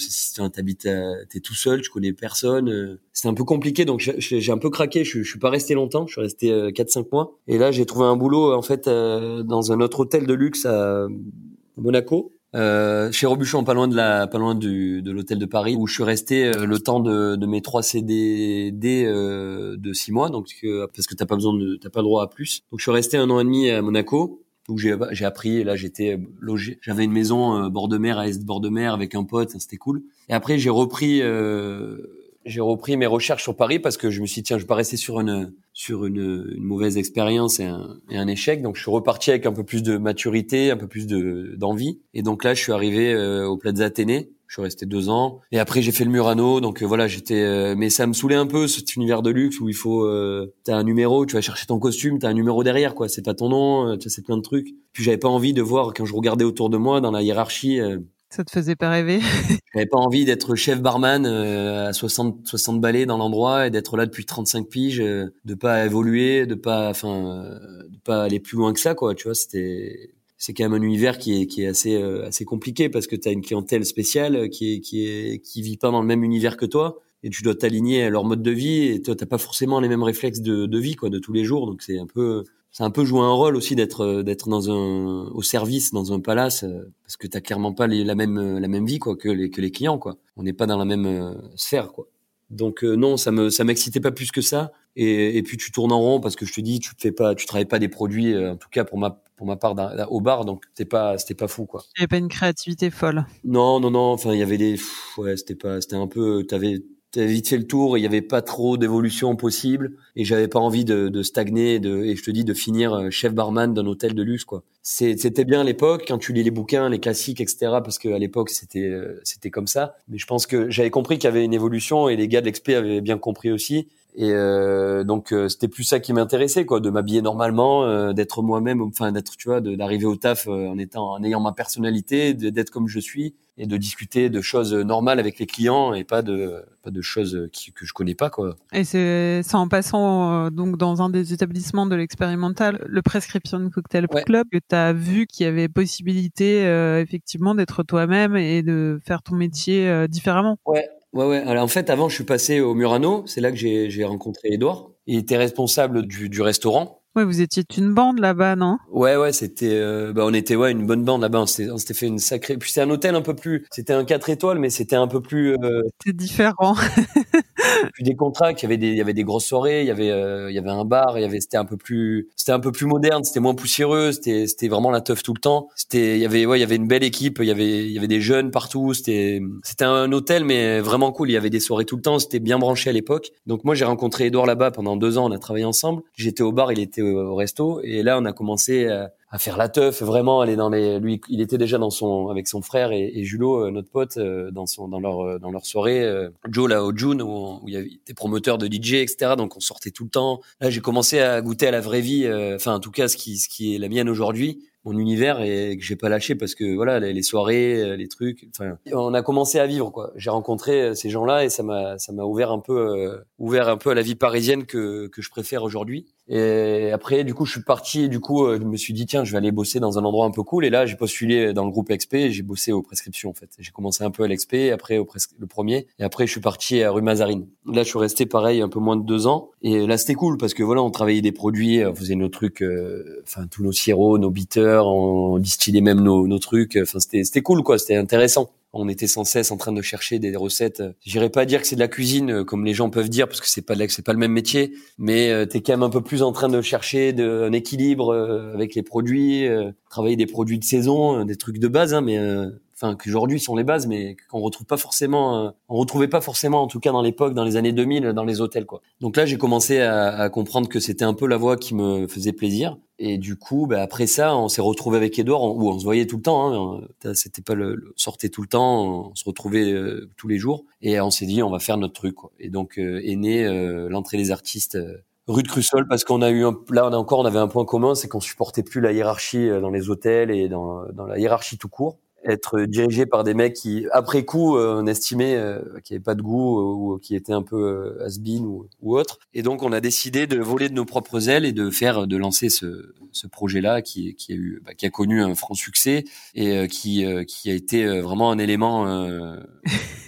t'habites, t'es tout seul, tu connais personne. c'est un peu compliqué, donc j'ai un peu craqué. Je, je suis pas resté longtemps, je suis resté 4-5 mois. Et là, j'ai trouvé un un boulot en fait euh, dans un autre hôtel de luxe à Monaco. Euh, chez Robuchon, pas loin de la, pas loin du, de l'hôtel de Paris, où je suis resté euh, le temps de, de mes trois CDD euh, de six mois, donc parce que t'as pas besoin de, t'as pas droit à plus. Donc je suis resté un an et demi à Monaco, où j'ai, j'ai appris. Là, j'étais logé, j'avais une maison bord de mer à est bord de mer avec un pote, c'était cool. Et après, j'ai repris j'ai repris mes recherches sur Paris parce que je me suis dit, tiens, je vais pas rester sur une sur une, une mauvaise expérience et un, et un, échec. Donc je suis reparti avec un peu plus de maturité, un peu plus de d'envie. Et donc là, je suis arrivé euh, au Plaza Athénée. Je suis resté deux ans. Et après, j'ai fait le Murano. Donc euh, voilà, j'étais. Euh, mais ça me saoulait un peu cet univers de luxe où il faut. t'as un numéro, tu vas chercher ton costume, t'as un numéro derrière, quoi. C'est pas ton nom, tu sais, c'est plein de trucs. Puis j'avais pas envie de voir quand je regardais autour de moi dans la hiérarchie ça te faisait pas rêver? J'avais pas envie d'être chef barman euh, à 60 60 balais dans l'endroit et d'être là depuis 35 piges, euh, de pas évoluer, de pas enfin euh, de pas aller plus loin que ça quoi, tu vois, c'était c'est quand même un univers qui est qui est assez assez compliqué parce que tu as une clientèle spéciale qui est qui est qui vit pas dans le même univers que toi et tu dois t'aligner à leur mode de vie et toi t'as pas forcément les mêmes réflexes de, de vie quoi de tous les jours donc c'est un peu c'est un peu jouer un rôle aussi d'être euh, d'être dans un au service dans un palace euh, parce que t'as clairement pas la même euh, la même vie quoi que les que les clients quoi. On n'est pas dans la même sphère quoi. Donc non, ça me ça m'excitait pas plus que ça. Et, et puis tu tournes en rond parce que je te dis, tu fais pas, tu travailles pas des produits, en tout cas pour ma pour ma part au bar, donc c'était pas c'était pas fou quoi. Il y avait pas une créativité folle. Non non non, enfin il y avait des, ouais c'était pas, c'était un peu, t'avais t'avais vite fait le tour, il n'y avait pas trop d'évolution possible et j'avais pas envie de, de stagner de, et je te dis de finir euh, chef barman d'un hôtel de luxe quoi. C'était bien à l'époque quand tu lis les bouquins, les classiques etc. parce qu'à l'époque c'était euh, c'était comme ça. Mais je pense que j'avais compris qu'il y avait une évolution et les gars de l'expé avaient bien compris aussi. Et euh, donc euh, c'était plus ça qui m'intéressait quoi, de m'habiller normalement, euh, d'être moi-même, enfin d'être tu vois, d'arriver au taf en étant en ayant ma personnalité, d'être comme je suis et de discuter de choses normales avec les clients et pas de pas de choses qui, que je connais pas quoi. Et c'est en passant donc dans un des établissements de l'expérimental, le Prescription Cocktail Club, que tu as vu qu'il y avait possibilité effectivement d'être toi-même et de faire ton métier différemment. Ouais, Ouais, ouais. Alors en fait, avant, je suis passé au Murano. C'est là que j'ai rencontré Edouard. Il était responsable du, du restaurant. Ouais, vous étiez une bande là-bas, non? Ouais, ouais, c'était, euh, bah, on était ouais une bonne bande là-bas. On s'était fait une sacrée. Puis c'était un hôtel un peu plus. C'était un 4 étoiles, mais c'était un peu plus. Euh... C'était différent. puis des contrats, il y avait des, il y avait des grosses soirées, il y avait, euh, il y avait un bar, il y avait, c'était un peu plus, c'était un peu plus moderne, c'était moins poussiéreux, c'était, c'était vraiment la teuf tout le temps. C'était, il y avait, ouais, il y avait une belle équipe, il y avait, il y avait des jeunes partout. C'était, c'était un hôtel, mais vraiment cool. Il y avait des soirées tout le temps. C'était bien branché à l'époque. Donc moi, j'ai rencontré Edouard là-bas pendant deux ans. On a travaillé ensemble. J'étais au bar, il était au, resto, et là, on a commencé. À, à faire la teuf, vraiment aller dans les. Lui, il était déjà dans son avec son frère et, et Julot, euh, notre pote, euh, dans son dans leur euh, dans leur soirée. Joe là au June où, où, il y avait des promoteurs de DJ, etc. Donc on sortait tout le temps. Là, j'ai commencé à goûter à la vraie vie. Enfin, en tout cas, ce qui ce qui est la mienne aujourd'hui mon univers et que j'ai pas lâché parce que voilà les, soirées les trucs enfin on a commencé à vivre quoi j'ai rencontré ces gens-là et ça m'a ça m'a ouvert un peu ouvert un peu à la vie parisienne que que je préfère aujourd'hui et après, du coup, je suis parti. Du coup, euh, je me suis dit tiens, je vais aller bosser dans un endroit un peu cool. Et là, j'ai postulé dans le groupe XP. J'ai bossé aux prescriptions en fait. J'ai commencé un peu à l'XP, après au le premier. Et après, je suis parti à rue Mazarine. Là, je suis resté pareil un peu moins de deux ans. Et là, c'était cool parce que voilà, on travaillait des produits, on faisait nos trucs, euh, enfin tous nos sirops, nos bitters, on distillait même nos, nos trucs. Enfin, c'était c'était cool quoi. C'était intéressant on était sans cesse en train de chercher des recettes. J'irais pas dire que c'est de la cuisine comme les gens peuvent dire parce que c'est pas c'est pas le même métier, mais t'es quand même un peu plus en train de chercher un équilibre avec les produits, travailler des produits de saison, des trucs de base, hein, mais enfin qu'aujourd'hui sont les bases, mais qu'on retrouve pas forcément, euh, on retrouvait pas forcément, en tout cas dans l'époque, dans les années 2000, dans les hôtels quoi. Donc là, j'ai commencé à, à, comprendre que c'était un peu la voie qui me faisait plaisir. Et du coup, bah, après ça, on s'est retrouvé avec Edouard, où on se voyait tout le temps. Hein, C'était pas le, sortait tout le temps, on se retrouvait euh, tous les jours, et on s'est dit on va faire notre truc. Quoi. Et donc euh, est né l'entrée des artistes rue de Crussol parce qu'on a eu un, là on a encore on avait un point commun c'est qu'on supportait plus la hiérarchie dans les hôtels et dans, dans la hiérarchie tout court être dirigé par des mecs qui, après coup, euh, on estimait euh, qu'il n'y avait pas de goût euh, ou qui étaient un peu has-been ou, ou, autre. Et donc, on a décidé de voler de nos propres ailes et de faire, de lancer ce, ce projet-là qui, qui a eu, bah, qui a connu un franc succès et qui, qui a été vraiment un élément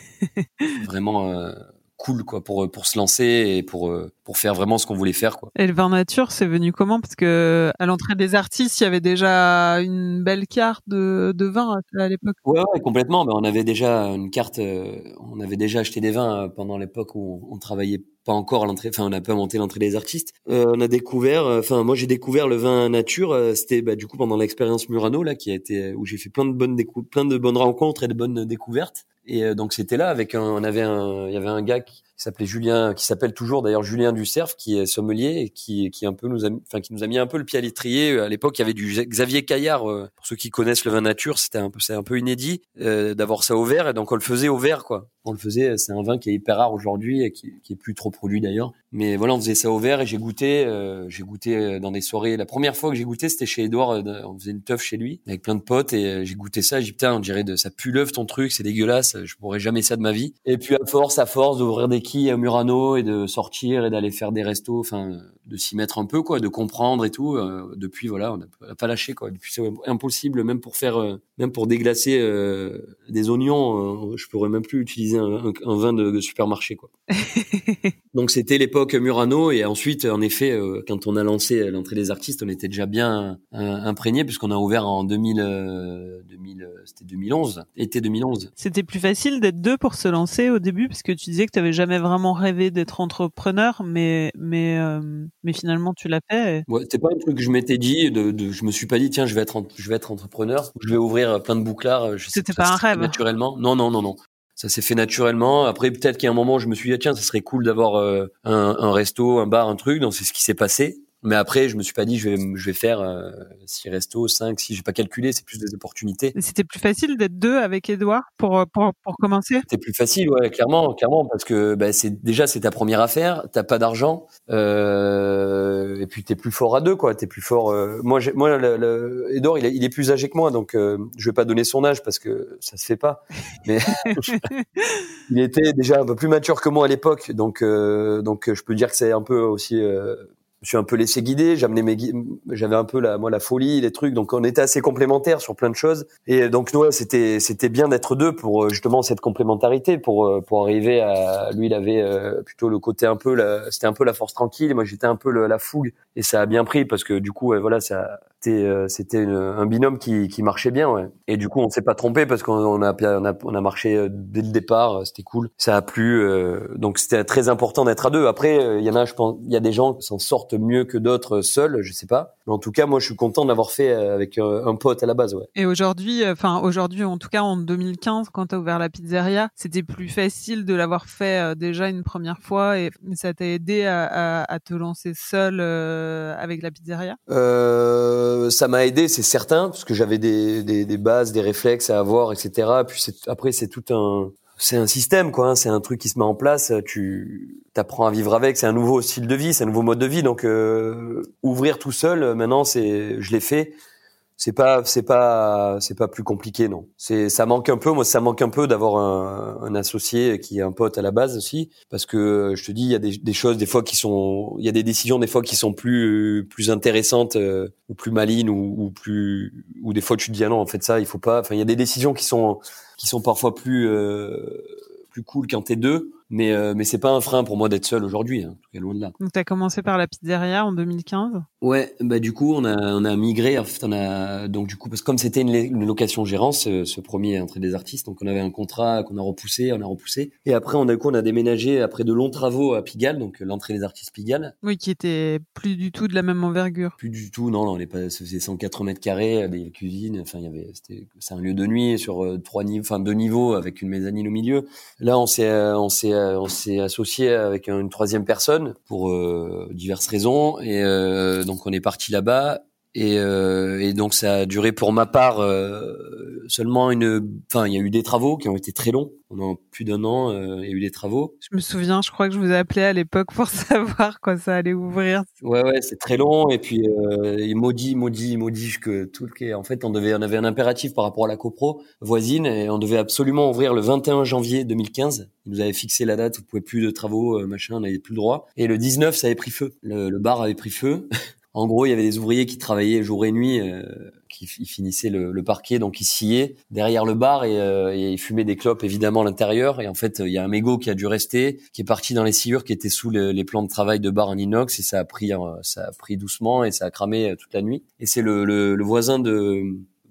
vraiment cool quoi pour pour se lancer et pour pour faire vraiment ce qu'on voulait faire quoi. Et le vin nature, c'est venu comment? Parce que à l'entrée des artistes, il y avait déjà une belle carte de, de vin à l'époque. Ouais, ouais, complètement. Mais on avait déjà une carte. Euh, on avait déjà acheté des vins euh, pendant l'époque où on, travaillait pas encore à l'entrée. Enfin, on n'a pas monté l'entrée des artistes. Euh, on a découvert. Enfin, moi, j'ai découvert le vin nature. C'était bah, du coup pendant l'expérience Murano là, qui a été où j'ai fait plein de bonnes plein de bonnes rencontres et de bonnes découvertes. Et donc c'était là avec un. On avait un. Il y avait un gars qui qui s'appelait Julien, qui s'appelle toujours d'ailleurs Julien Ducerf, qui est sommelier et qui, qui un peu nous a, enfin qui nous a mis un peu le pied à l'étrier. À l'époque, il y avait du Xavier Caillard. Euh, pour ceux qui connaissent le vin nature, c'était un peu, c'est un peu inédit euh, d'avoir ça au verre et donc on le faisait au verre quoi. On le faisait. C'est un vin qui est hyper rare aujourd'hui et qui, qui est plus trop produit d'ailleurs. Mais voilà, on faisait ça au verre et j'ai goûté, euh, j'ai goûté dans des soirées. La première fois que j'ai goûté, c'était chez Edouard. on faisait une teuf chez lui avec plein de potes et j'ai goûté ça. J'ai dit putain, on dirait de ça pue l'œuf ton truc, c'est dégueulasse. Je pourrais jamais ça de ma vie. Et puis à force, à force d'ouvrir des à Murano et de sortir et d'aller faire des restos, enfin de s'y mettre un peu quoi, de comprendre et tout. Euh, depuis voilà, on n'a pas lâché quoi. C'est impossible même pour faire, euh, même pour déglacer euh, des oignons, je pourrais même plus utiliser un, un, vin de, de, supermarché quoi. Donc c'était l'époque Murano et ensuite en effet quand on a lancé l'entrée des artistes, on était déjà bien imprégné puisqu'on a ouvert en 2000, 2000 c'était 2011, été 2011. C'était plus facile d'être deux pour se lancer au début parce que tu disais que tu avais jamais vraiment rêvé d'être entrepreneur, mais mais euh, mais finalement tu l'as fait. Ouais, c'était pas un truc que je m'étais dit. De, de, je me suis pas dit tiens je vais être je vais être entrepreneur, je vais ouvrir plein de bouclards. C'était pas un rêve. Naturellement, non non non non. Ça s'est fait naturellement. Après, peut-être qu'à un moment, je me suis dit, tiens, ça serait cool d'avoir euh, un, resto, un bar, un truc. Donc, c'est ce qui s'est passé. Mais après, je me suis pas dit, je vais, je vais faire euh, six restos, cinq, si j'ai pas calculé, c'est plus des opportunités. C'était plus facile d'être deux avec Edouard pour, pour, pour commencer? C'était plus facile, ouais, clairement, clairement, parce que bah, c'est déjà c'est ta première affaire, t'as pas d'argent, euh, et puis t'es plus fort à deux, quoi. T'es plus fort. Euh, moi, moi, le, le, Edouard, il est, il est, plus âgé que moi, donc euh, je vais pas donner son âge parce que ça se fait pas. Mais il était déjà un peu plus mature que moi à l'époque, donc euh, donc je peux dire que c'est un peu aussi je suis un peu laissé guider, j'amenais mes j'avais un peu la moi la folie, les trucs donc on était assez complémentaires sur plein de choses. Et donc nous c'était c'était bien d'être deux pour euh, justement cette complémentarité pour euh, pour arriver à lui il avait euh, plutôt le côté un peu c'était un peu la force tranquille, moi j'étais un peu la fougue. Et ça a bien pris parce que du coup voilà ça c'était c'était un binôme qui qui marchait bien ouais. Et du coup on s'est pas trompé parce qu'on a on a on a marché dès le départ, c'était cool. Ça a plu donc c'était très important d'être à deux. Après il y en a je pense il y a des gens qui s'en sortent mieux que d'autres seuls, je sais pas. Mais en tout cas, moi, je suis content d'avoir fait euh, avec euh, un pote à la base, ouais. Et aujourd'hui, euh, enfin aujourd'hui, en tout cas en 2015, quand tu as ouvert la pizzeria, c'était plus facile de l'avoir fait déjà une première fois et ça t'a aidé à, à, te lancer seul avec la pizzeria? Euh, Ça m'a aidé, c'est certain, parce que j'avais des, des, des, bases, des réflexes à avoir, etc. Puis après, c'est tout un c'est un système quoi hein. c'est un truc qui se met en place tu t'apprends à vivre avec c'est un nouveau style de vie c'est un nouveau mode de vie donc euh, ouvrir tout seul maintenant c'est je l'ai fait c'est pas c'est pas c'est pas plus compliqué non. C'est ça manque un peu moi ça manque un peu d'avoir un, un, associé qui est un pote à la base aussi parce que je te dis il y a des, des choses des fois qui sont il y a des décisions des fois qui sont plus plus intéressantes euh, ou plus malines ou, ou, plus ou des fois tu te dis ah non en fait ça il faut pas. Enfin il y a des décisions qui sont qui sont parfois plus euh, plus cool quand t'es deux Mais euh, mais c'est pas un frein pour moi d'être seul aujourd'hui, hein, loin de là. Donc tu as commencé par la pizzeria en 2015 Ouais, bah du coup on a on a migré, en fait, on a donc du coup parce que comme c'était une, location gérance, ce, premier entrée des artistes, donc on avait un contrat qu'on a repoussé, on a repoussé, et après on a coup on a déménagé après de longs travaux à Pigalle, donc l'entrée des artistes Pigalle. Oui, qui était plus du tout de la même envergure. Plus du tout, non, non on est pas, faisait 180 mètres carrés, des cuisines, enfin il y avait, c'était, c'est un lieu de nuit sur euh, trois niveaux, enfin deux niveaux avec une mezzanine au milieu. Là on s'est euh, on s'est euh, on s'est associé avec une troisième personne pour diverses raisons, et donc on est parti là-bas et, euh, et, donc ça a duré pour ma part euh, seulement une. Enfin, il y a eu des travaux qui ont été très longs. Pendant plus d'un an, euh, il y a eu des travaux. Je me souviens, je crois que je vous ai appelé à l'époque pour savoir quand ça allait ouvrir. Ouais, ouais, c'est très long. Et puis euh, maudit, maudit, maudit que tout le. En fait, on devait, on avait un impératif par rapport à la copro voisine et on devait absolument ouvrir le 21 janvier 2015. Ils nous avaient fixé la date, vous pouvez plus de travaux, euh, machin, on n'avait plus le droit. Et le 19, ça avait pris feu. Le, le bar avait pris feu. En gros, il y avait des ouvriers qui travaillaient jour et nuit, euh, qui finissaient le, le, parquet, donc ils sciaient derrière le bar et, euh, et, ils fumaient des clopes évidemment à l'intérieur. Et en fait, il y a un mégot qui a dû rester, qui est parti dans les sciures qui étaient sous les plans de travail de bar en inox et ça a pris, euh, ça a pris doucement et ça a cramé toute la nuit. Et c'est le, le voisin de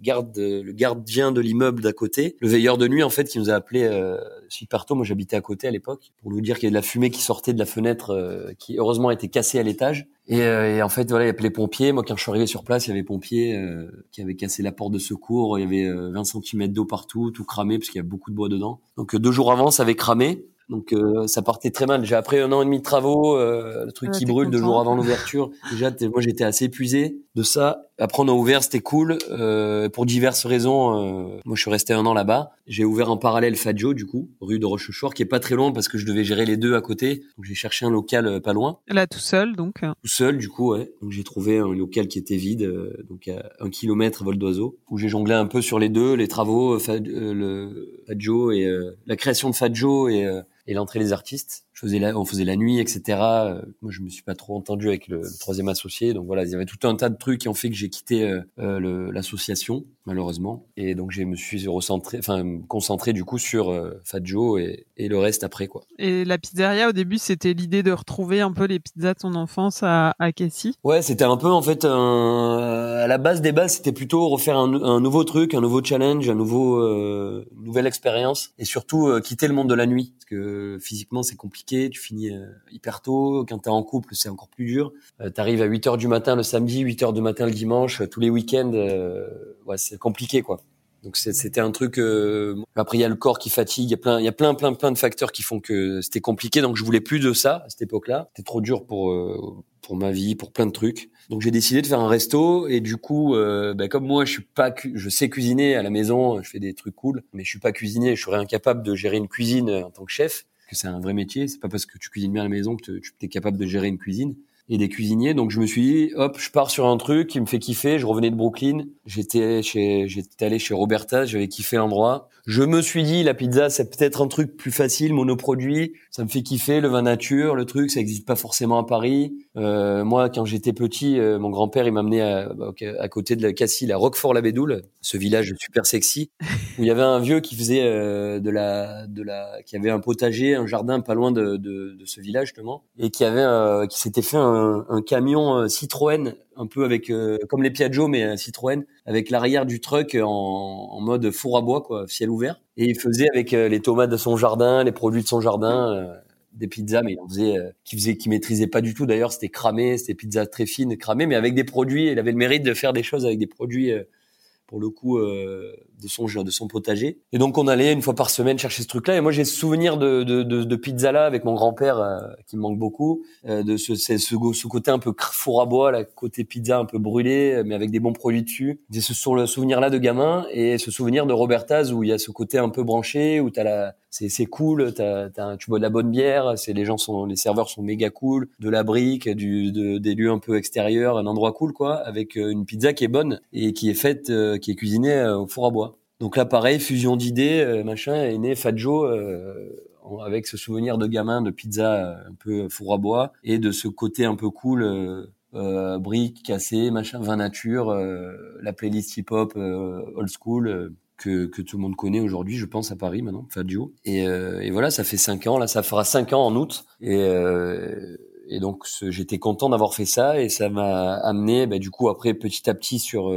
garde, le gardien de l'immeuble d'à côté, le veilleur de nuit en fait, qui nous a appelé euh, super tôt. Moi, j'habitais à côté à l'époque pour nous dire qu'il y avait de la fumée qui sortait de la fenêtre, euh, qui heureusement était cassée à l'étage. Et, euh, et, en fait, voilà, il appelait les pompiers. Moi, quand je suis arrivé sur place, il y avait pompiers euh, qui avaient cassé la porte de secours. Il y avait 20 cm d'eau partout, tout cramé parce qu'il y a beaucoup de bois dedans. Donc deux jours avant, ça avait cramé. Donc ça partait très mal. Déjà après un an et demi de travaux, le truc qui brûle deux jours avant l'ouverture. Déjà, moi j'étais assez épuisé de ça. Après, on a ouvert, c'était cool. Euh, pour diverses raisons, euh, moi, je suis resté un an là-bas. J'ai ouvert en parallèle Fadjo, du coup, rue de Rochechouart, qui est pas très loin parce que je devais gérer les deux à côté. Donc, j'ai cherché un local euh, pas loin. Là, tout seul, donc. Tout seul, du coup, ouais. Donc, j'ai trouvé un local qui était vide, euh, donc à un kilomètre vol d'oiseau, où j'ai jonglé un peu sur les deux, les travaux, Fad, le Fadjo et la création de Fadjo et et l'entrée des artistes. Je faisais la, on faisait la nuit, etc. moi, je me suis pas trop entendu avec le, le troisième associé, donc voilà, il y avait tout un tas de trucs qui ont fait que j'ai quitté euh, euh, l'association malheureusement et donc je me suis recentré, enfin concentré du coup sur euh, Fadjo et, et le reste après quoi. Et la pizzeria au début c'était l'idée de retrouver un peu les pizzas de ton enfance à, à Cassis. Ouais, c'était un peu en fait un, à la base des bases c'était plutôt refaire un, un, nouveau truc, un nouveau challenge, un nouveau euh, nouvelle expérience et surtout quitter le monde de la nuit parce que physiquement c'est compliqué, tu finis hyper tôt, quand t'es en couple c'est encore plus dur. T'arrives à 8 heures du matin le samedi, 8 heures du matin le dimanche, tous les week-ends, euh, ouais, c'est compliqué quoi. Donc c'était un truc. Euh, après il y a le corps qui fatigue, il y a plein, il y a plein, plein, plein de facteurs qui font que c'était compliqué. Donc je voulais plus de ça à cette époque-là. C'était trop dur pour euh, pour ma vie, pour plein de trucs. Donc j'ai décidé de faire un resto et du coup, euh, ben, comme moi je suis pas, je sais cuisiner à la maison, je fais des trucs cool, mais je suis pas cuisinier, je serais incapable de gérer une cuisine en tant que chef. Que c'est un vrai métier. C'est pas parce que tu cuisines bien à la maison que tu es capable de gérer une cuisine et des cuisiniers. Donc je me suis dit, hop, je pars sur un truc qui me fait kiffer. Je revenais de Brooklyn, j'étais chez, j'étais allé chez Roberta, j'avais kiffé l'endroit. Je me suis dit, la pizza, c'est peut-être un truc plus facile, monoproduit. Ça me fait kiffer le vin nature, le truc, ça n'existe pas forcément à Paris. Euh, moi, quand j'étais petit, euh, mon grand-père, il m'a amené à, à, côté de la Cassis, à Roquefort-la-Bédoule, ce village super sexy, où il y avait un vieux qui faisait euh, de la, de la, qui avait un potager, un jardin pas loin de, de, de ce village justement, et qui avait, euh, qui s'était fait un, un camion euh, Citroën un peu avec euh, comme les Piaggio mais Citroën avec l'arrière du truck en, en, mode four à bois quoi, ciel ouvert. Et il faisait avec euh, les tomates de son jardin, les produits de son jardin, euh, des pizzas, mais il faisait, qui faisait, qui maîtrisait pas du tout. D'ailleurs, c'était cramé, c'était pizzas très fines, cramées, mais avec des produits. Il avait le mérite de faire des choses avec des produits pour le coup euh, de son de son potager. Et donc on allait une fois par semaine chercher ce truc-là. Et moi j'ai ce souvenir de, de, de, de pizza là avec mon grand-père euh, qui me manque beaucoup, euh, de ce, ce, ce, côté un peu four à bois, la côté pizza un peu brûlé, mais avec des bons produits dessus. J'ai ce souvenir là de gamin et ce souvenir de Robertaz où il y a ce côté un peu branché où t'as la c'est cool, t'as, t'as, tu bois de la bonne bière, c'est les gens sont les serveurs sont méga cool, de la brique, du de, des lieux un peu extérieurs, un endroit cool quoi, avec une pizza qui est bonne et qui est faite qui est cuisiné euh, au four à bois. Donc là, pareil, fusion d'idées, euh, machin, est né Fadjo euh, avec ce souvenir de gamin de pizza un peu four à bois et de ce côté un peu cool, briques cassées, machin, vin nature, la playlist hip-hop old school. que, que tout le monde connaît aujourd'hui, je pense à Paris maintenant, Fadjo. Et, et voilà, ça fait cinq ans. Là, ça fera cinq ans en août. Et et donc j'étais content d'avoir fait ça et ça m'a amené bah, du coup après petit à petit sur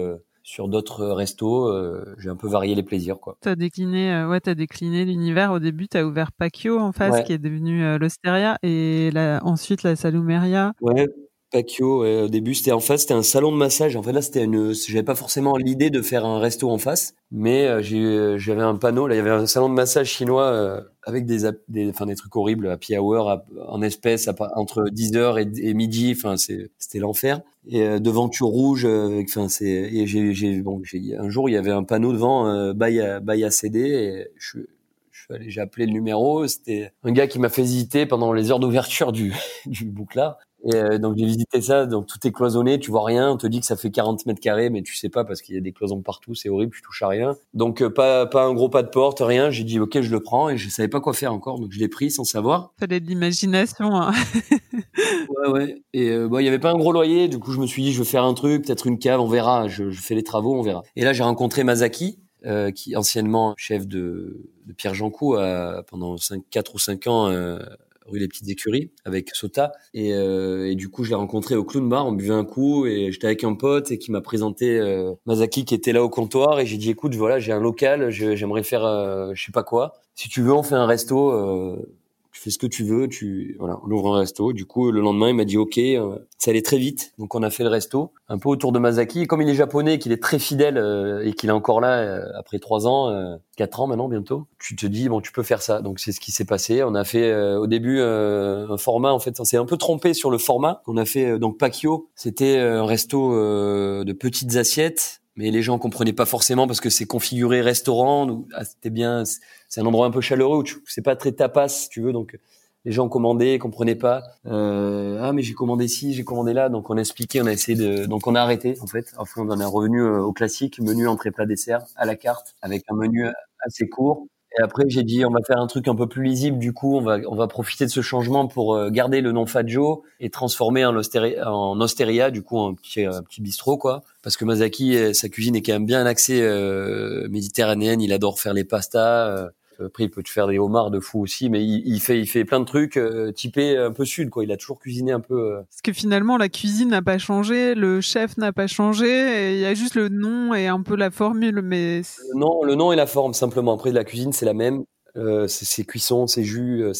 sur d'autres restos, euh, j'ai un peu varié les plaisirs quoi. T'as décliné, euh, ouais, t'as décliné l'univers. Au début, t'as ouvert Pacchio en face, qui est devenu euh, l'Osteria, et ensuite la Salumeria. Ouais, Pacchio. au début, c'était en face, c'était un salon de massage. En fait, là, c'était une, j'avais pas forcément l'idée de faire un resto en face, mais j'ai, j'avais un panneau. Là, il y avait un salon de massage chinois avec des, des, enfin des trucs horribles, happy hour en espèces entre 10h et, midi. Enfin, c'était l'enfer. Et euh, devant tu rouge, euh, enfin c'est. Et j'ai, bon, j'ai un jour il y avait un panneau devant euh, bail à bail à CD et je, j'ai appelé le numéro. C'était un gars qui m'a fait hésiter pendant les heures d'ouverture du du bouclard. Et euh, donc j'ai visité ça, donc tout est cloisonné, tu vois rien, on te dit que ça fait 40 mètres carrés, mais tu sais pas parce qu'il y a des cloisons partout, c'est horrible, tu touches à rien. Donc euh, pas pas un gros pas de porte, rien. J'ai dit ok, je le prends et je savais pas quoi faire encore, donc je l'ai pris sans savoir. Fallait de l'imagination. Hein. ouais ouais. Et euh, bon, il y avait pas un gros loyer, du coup je me suis dit je vais faire un truc, peut-être une cave, on verra. Je, je fais les travaux, on verra. Et là j'ai rencontré Mazaki. Euh, qui anciennement chef de, de Pierre Jancou pendant 5, 4 ou 5 ans euh, rue des Petites Écuries avec Sota. Et, euh, et du coup je l'ai rencontré au Clown Bar on buvait un coup et j'étais avec un pote et qui m'a présenté euh, Mazaki qui était là au comptoir et j'ai dit écoute voilà j'ai un local j'aimerais faire euh, je sais pas quoi. Si tu veux on fait un resto euh, fais ce que tu veux, tu voilà, on ouvre un resto. Du coup, le lendemain, il m'a dit OK, euh, ça allait très vite, donc on a fait le resto, un peu autour de Mazaki. Et comme il est japonais, qu'il est très fidèle euh, et qu'il est encore là euh, après trois ans, quatre ans maintenant bientôt, tu te dis bon, tu peux faire ça. Donc c'est ce qui s'est passé. On a fait au début un format, en fait, on s'est un peu trompé sur le format. On a fait donc Pacchio, c'était un resto de petites assiettes mais les gens comprenaient pas forcément parce que c'est configuré restaurant. Ah, c'était bien, c'est un endroit un peu chaleureux où c'est pas très tapas, si tu veux. Donc les gens commandaient, comprenaient pas. Euh, ah mais j'ai commandé ci, j'ai commandé là. Donc on a expliqué, on a essayé de, donc on a arrêté en fait. Enfin on en est revenu euh, au classique, menu entrée plat dessert à la carte avec un menu assez court et après, j'ai dit, on va faire un truc un peu plus lisible. Du coup, on va, on va profiter de ce changement pour euh, garder le nom Fadjo et transformer en, Osteria, du coup, un petit, un petit bistrot, quoi. Parce que Mazaki, sa cuisine est quand même bien axée euh, méditerranéenne. Il adore faire les pastas. Euh, après, il peut te faire des homards de fou aussi, mais il, fait, il fait plein de trucs euh, typés un peu sud, quoi. Il a toujours cuisiné un peu. Euh... Parce que finalement, la cuisine n'a pas changé, le chef n'a pas changé, il y a juste le nom et un peu la formule, mais. Non, le nom et la forme simplement. Après, la cuisine, c'est la même. Euh, ses cuissons, ses jus, euh,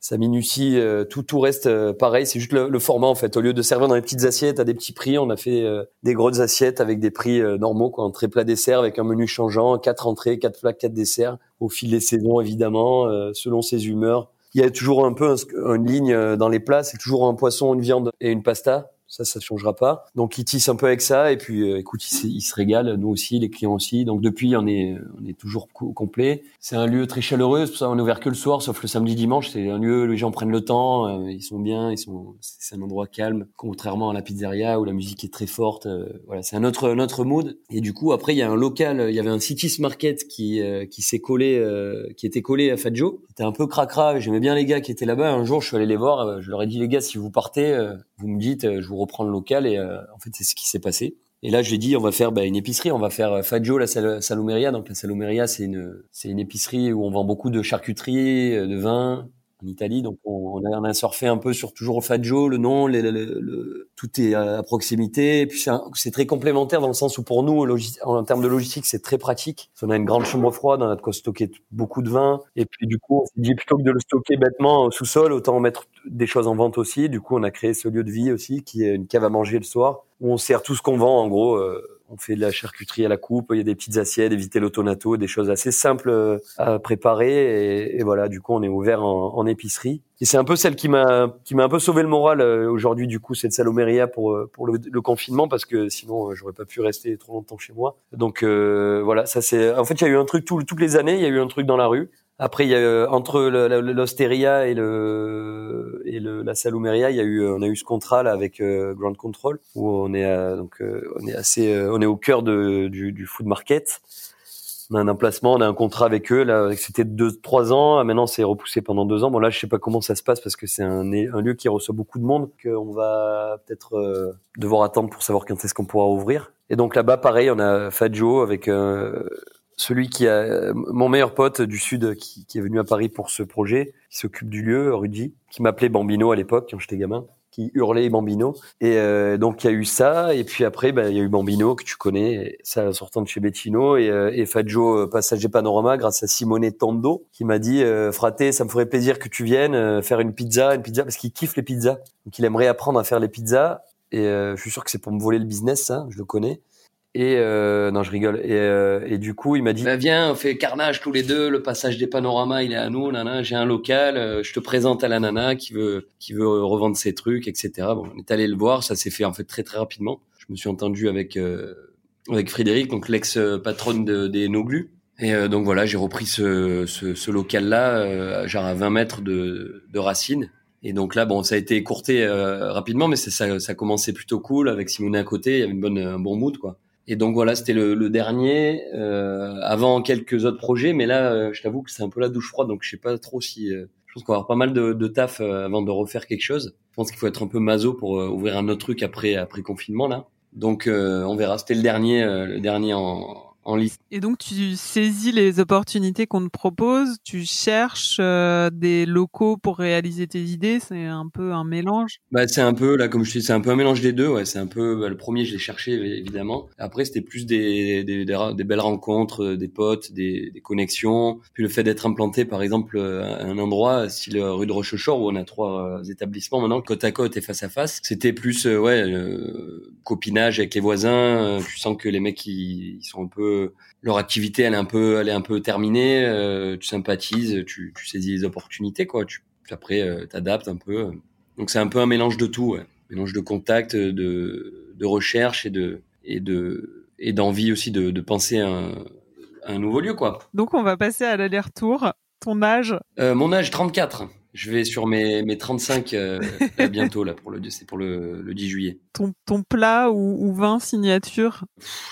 sa minutie, euh, tout tout reste euh, pareil. C'est juste le, le, format en fait. Au lieu de servir dans des petites assiettes à des petits prix, on a fait des grosses assiettes avec des prix normaux, quoi, un très plat dessert avec un menu changeant, quatre entrées, quatre plats, quatre desserts, au fil des saisons évidemment, selon ses humeurs. Il y a toujours un peu une ligne dans les plats, c'est toujours un poisson, une viande et une pasta ça, ça changera pas. Donc, il tisse un peu avec ça, et puis, euh, écoute, il, se régale, nous aussi, les clients aussi. Donc, depuis, on est, on est toujours complet. C'est un lieu très chaleureux, c'est pour ça on est ouvert que le soir, sauf le samedi, dimanche. C'est un lieu, les gens prennent le temps, euh, ils sont bien, ils sont, c'est un endroit calme, contrairement à la pizzeria où la musique est très forte. Euh, voilà, c'est un autre, un autre mood. Et du coup, après, il y a un local, il y avait un Cities Market qui, qui s'est collé, qui était collé à Fadjo. C'était un peu cracra. J'aimais bien les gars qui étaient là-bas. Un jour, je suis allé les voir. Je leur ai dit, les gars, si vous partez, vous me dites, je vous reprendre local et euh, en fait c'est ce qui s'est passé. Et là, je dit, on va faire bah, une épicerie, on va faire euh, Faggio, la Salumeria. Donc la Salumeria, c'est une, c'est une épicerie où on vend beaucoup de charcuterie, euh, de vin, en Italie. Donc on, a, on a surfé un peu sur toujours Faggio, le nom, tout est à proximité. Et puis c'est très complémentaire dans le sens où pour nous, en termes de logistique, c'est très pratique. On a une grande chambre froide, on a de quoi stocker beaucoup de vin. Et puis du coup, on s'est dit plutôt que de le stocker bêtement au sous-sol, autant mettre des choses en vente aussi. Du coup, on a créé ce lieu de vie aussi, qui est une cave à manger le soir, où on sert tout ce qu'on vend en gros. Euh, on fait de la charcuterie à la coupe, il y a des petites assiettes, éviter l'autonato, des choses assez simples euh, à préparer. Et, voilà, du coup, on est ouvert en, épicerie. Et c'est un peu celle qui m'a qui m'a un peu sauvé le moral euh, aujourd'hui. Du coup, cette saloméria pour euh, pour le, confinement parce que sinon j'aurais pas pu rester trop longtemps chez moi. Donc voilà, ça c'est. En fait, il y a eu un truc toutes les années. Il y a eu un truc dans la rue. Après, il y a euh, entre l'Osteria et le et le, la Salumeria, il y a eu on a eu ce contrat là avec euh, Grand Control où on est donc euh, on est assez on est au cœur de, du, du food market. On a un emplacement, on a un contrat avec eux là, c'était deux trois ans. Maintenant, c'est repoussé pendant deux ans. Bon là, je sais pas comment ça se passe parce que c'est un, un lieu qui reçoit beaucoup de monde. Qu'on va peut-être devoir attendre pour savoir quand est-ce qu'on pourra ouvrir. Et donc là-bas, pareil, on a Fadjo avec celui qui a mon meilleur pote du sud qui, qui est venu à Paris pour ce projet, qui s'occupe du lieu, Rudy, qui m'appelait Bambino à l'époque quand j'étais gamin qui hurlait Bambino. Et euh, donc il y a eu ça, et puis après bah, il y a eu Bambino que tu connais, ça sortant de chez Bettino, et, euh, et Faggio euh, Passager Panorama grâce à Simone Tondo qui m'a dit euh, Fraté, ça me ferait plaisir que tu viennes euh, faire une pizza, une pizza parce qu'il kiffe les pizzas, donc il aimerait apprendre à faire les pizzas. Et je suis sûr que c'est pour me voler le business, ça, je le connais. Et euh, non, je rigole. Et, euh, et du coup, il m'a dit bah, viens, on fait carnage tous les deux. Le passage des panoramas, il est à nous. Nana, j'ai un local. Euh, je te présente à la nana qui veut qui veut revendre ses trucs, etc. Bon, on est allé le voir. Ça s'est fait en fait très très rapidement. Je me suis entendu avec euh, avec Frédéric, donc l'ex patronne de, des Noglu. Et euh, donc voilà, j'ai repris ce, ce, ce local-là, genre à 20 mètres de, de Racine. Et donc là, bon, ça a été écourté rapidement, mais ça, ça commençait plutôt cool avec Simone à côté. Il y avait une bonne, un bon mood, quoi. Et donc voilà, c'était le, le, dernier, euh, avant quelques autres projets, mais là, euh, je t'avoue que c'est un peu la douche froide, donc je sais pas trop si. Euh, je pense qu'on va avoir pas mal de, de taf euh, avant de refaire quelque chose. Je pense qu'il faut être un peu maso pour ouvrir un autre truc après après confinement là. Donc on verra. C'était le dernier, le dernier en, en liste. Et donc tu saisis les opportunités qu'on te propose, tu cherches euh, des locaux pour réaliser tes idées, c'est un peu un mélange. Bah c'est un peu là comme je dis, c'est un peu un mélange des deux. Ouais, c'est un peu bah, le premier je l'ai cherché évidemment. Après c'était plus des, des, des, belles rencontres, euh, des potes, des, connexions. Puis le fait d'être implanté par exemple euh, à un endroit style rue de Rochechouart où on a trois établissements maintenant côte à côte et face à face, c'était plus ouais copinage avec les voisins. tu sens que les mecs ils, ils sont un peu leur activité elle est un peu elle est un peu terminée euh, tu sympathises tu, tu saisis les opportunités quoi. Tu après euh, t'adaptes un peu donc c'est un peu un mélange de tout ouais. mélange de contact de de recherche et de et de et d'envie aussi de, de penser à un, à un nouveau lieu quoi. Donc on va passer à l'aller-retour. Ton âge? Euh, mon âge 34 je vais sur mes, mes 35 euh, bientôt là pour le c'est pour le, le 10 juillet. Ton, ton plat ou, ou vin signature?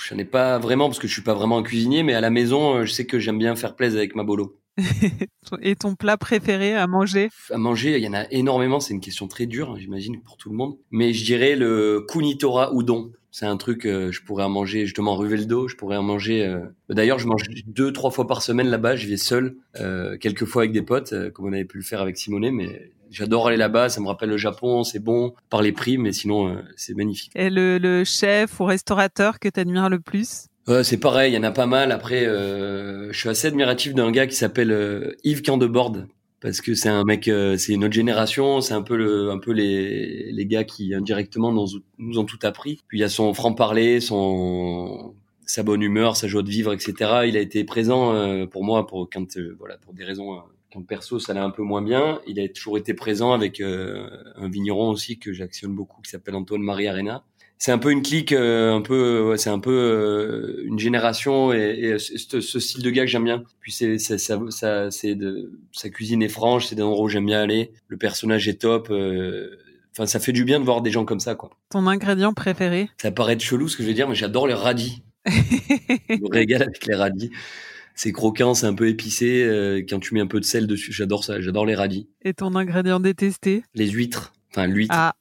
Je n'en ai pas vraiment parce que je suis pas vraiment un cuisinier, mais à la maison, euh, je sais que j'aime bien faire plaisir avec ma bolo. Et ton plat préféré à manger? À manger, il y en a énormément. C'est une question très dure, j'imagine, pour tout le monde. Mais je dirais le kunitora udon. C'est un truc, euh, je pourrais en manger justement rue Veldo. Je pourrais en manger. Euh... D'ailleurs, je mange deux, trois fois par semaine là-bas. Je vais seul, euh, quelques fois avec des potes, euh, comme on avait pu le faire avec Simone. Mais j'adore aller là-bas. Ça me rappelle le Japon. C'est bon par les prix, mais sinon, euh, c'est magnifique. Et le, le chef ou restaurateur que tu admires le plus? C'est pareil, il y en a pas mal. Après, euh, je suis assez admiratif d'un gars qui s'appelle euh, Yves Candebord parce que c'est un mec, euh, c'est une autre génération, c'est un peu le, un peu les, les gars qui indirectement nous, nous ont tout appris. Puis il y a son franc parler, son sa bonne humeur, sa joie de vivre, etc. Il a été présent euh, pour moi pour quand voilà pour des raisons quand perso ça allait un peu moins bien. Il a toujours été présent avec un vigneron aussi que j'actionne beaucoup qui s'appelle Antoine Marie Arena c'est un peu une clique, euh, un peu, c'est un peu euh, une génération et, et ce, ce, style de gars que j'aime bien. Puis c'est ça, ça, c'est de sa cuisine est franche, c'est des endroits où j'aime bien aller. Le personnage est top. Euh, enfin, ça fait du bien de voir des gens comme ça, quoi. Ton ingrédient préféré? Ça paraît chelou ce que je vais dire, mais j'adore les radis. je me régale avec les radis. C'est croquant, c'est un peu épicé. Euh, quand tu mets un peu de sel dessus, j'adore ça. J'adore les radis. Et ton ingrédient détesté? Les huîtres. Enfin, l'huître. Ah.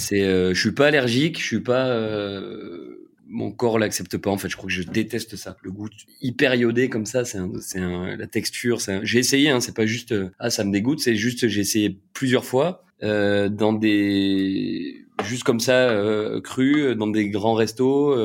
C'est, euh, je suis pas allergique, je suis pas, euh, mon corps l'accepte pas. En fait, je crois que je déteste ça. Le goût hyper iodé comme ça, c'est, c'est la texture. C'est j'ai essayé, hein, c'est pas juste, euh, ah ça me dégoûte, c'est juste j'ai essayé plusieurs fois euh, dans des, juste comme ça euh, cru, dans des grands restos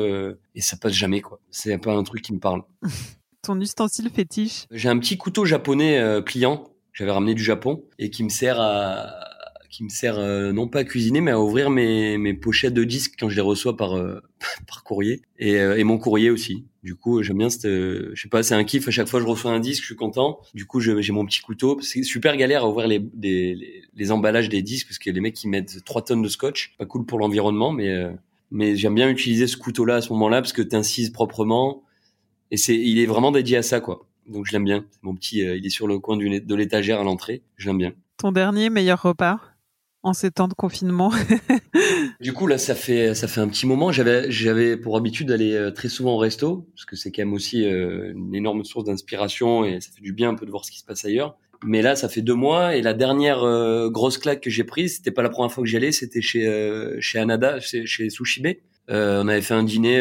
et ça passe jamais quoi. C'est pas un truc qui me parle. Ton ustensile fétiche? J'ai un petit couteau japonais pliant. J'avais ramené du Japon et qui me sert à qui me sert euh, non pas à cuisiner mais à ouvrir mes, pochettes de disques quand je les reçois par euh, courrier et, euh, et, mon courrier aussi. Du coup, j'aime bien cette je sais pas, c'est un kiff à chaque fois que je reçois un disque, je suis content. Du coup, j'ai mon petit couteau, c'est super galère à ouvrir les, emballages des disques parce que les mecs qui mettent 3 tonnes de scotch, pas cool pour l'environnement mais j'aime bien utiliser ce couteau là à ce moment-là parce que tu incises proprement et il est vraiment dédié à ça quoi. Donc je l'aime bien. Mon petit il est sur le coin de l'étagère à l'entrée, je l'aime bien. Ton dernier meilleur repas? Ces temps de confinement Du coup, là, ça fait ça fait un petit moment. J'avais j'avais pour habitude d'aller euh, très souvent au resto parce que c'est quand même aussi euh, une énorme source d'inspiration et ça fait du bien un peu de voir ce qui se passe ailleurs. Mais là, ça fait deux mois et la dernière euh, grosse claque que j'ai prise, c'était pas la première fois que j'y allais, c'était chez chez Anada, chez, chez on avait fait un dîner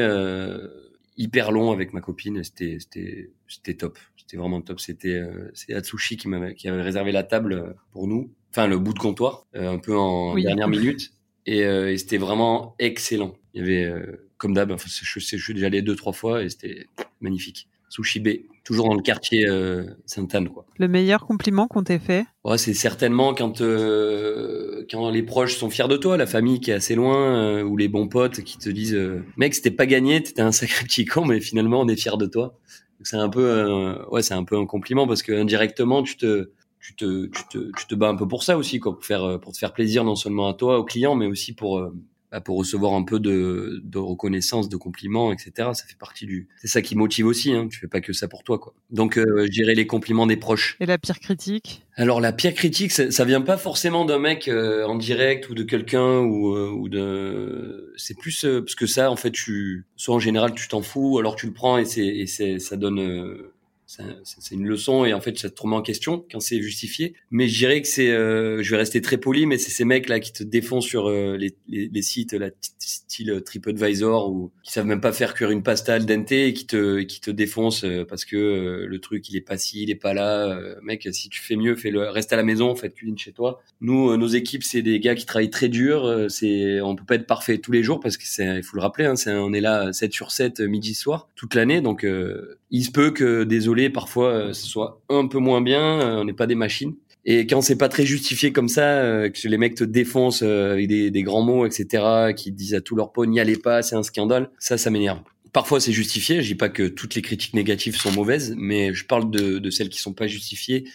hyper long avec ma copine. C'était c'était c'était top. C'était vraiment top. C'était c'est Atsushi qui avait réservé la table pour nous. Enfin le bout de comptoir, un peu en dernière minute. Et, et c'était vraiment excellent. Il y avait comme d'hab. Enfin, je, je suis déjà allé deux trois fois et c'était magnifique. Sushi B, toujours dans le quartier euh, Sainte-Anne. Quoi. Le meilleur compliment qu'on t'ait fait? Ouais, C'est certainement quand, euh, quand les proches sont fiers de toi, la famille qui est assez loin, euh, ou les bons potes qui te disent euh, Mec, c'était pas gagné, t'étais un sacré petit con, mais finalement, on est fiers de toi. C'est un peu, ouais, c'est un peu un compliment parce que indirectement, tu te, tu te, tu te, tu te bats un peu pour ça aussi, quoi, pour faire, pour te faire plaisir non seulement à toi, aux clients, mais aussi pour, bah, pour recevoir un peu de, de, reconnaissance, de compliments, etc. Ça fait partie du. C'est ça qui motive aussi. Hein. Tu fais pas que ça pour toi, quoi. Donc, euh, je dirais les compliments des proches. Et la pire critique? Alors, la pire critique, ça, ça vient pas forcément d'un mec euh, en direct ou de quelqu'un ou, euh, ou de. C'est plus euh, parce que ça, en fait, tu soit en général tu t'en fous, alors tu le prends et c'est et c'est ça donne c'est une leçon et en fait ça te remet en question quand c'est justifié. Mais je dirais que c'est euh, je vais rester très poli mais c'est ces mecs là qui te défoncent sur euh, les, les, sites là style TripAdvisor ou qui savent même pas faire cuire une pasta al dente et qui te qui te défoncent euh, parce que le truc il est pas ci il est pas là. Mec si tu fais mieux fais le reste à la maison fais cuisine chez toi. Nous nos équipes c'est des gars qui travaillent très dur. C'est on peut pas être parfait tous les jours parce que c'est il faut le rappeler hein, on est là 7 sur 7 midi soir toute l'année. Donc il se peut que parfois euh, ce soit un peu moins bien, euh, on n'est pas des machines. Et quand c'est pas très justifié comme ça, euh, que les mecs te défoncent avec des, des, grands mots, etc., qui disent à tous leurs potes n'y allez pas, c'est un scandale, ça, ça m'énerve. Parfois c'est justifié, je dis pas que toutes les critiques négatives sont mauvaises, mais je parle de, de celles qui sont pas justifiées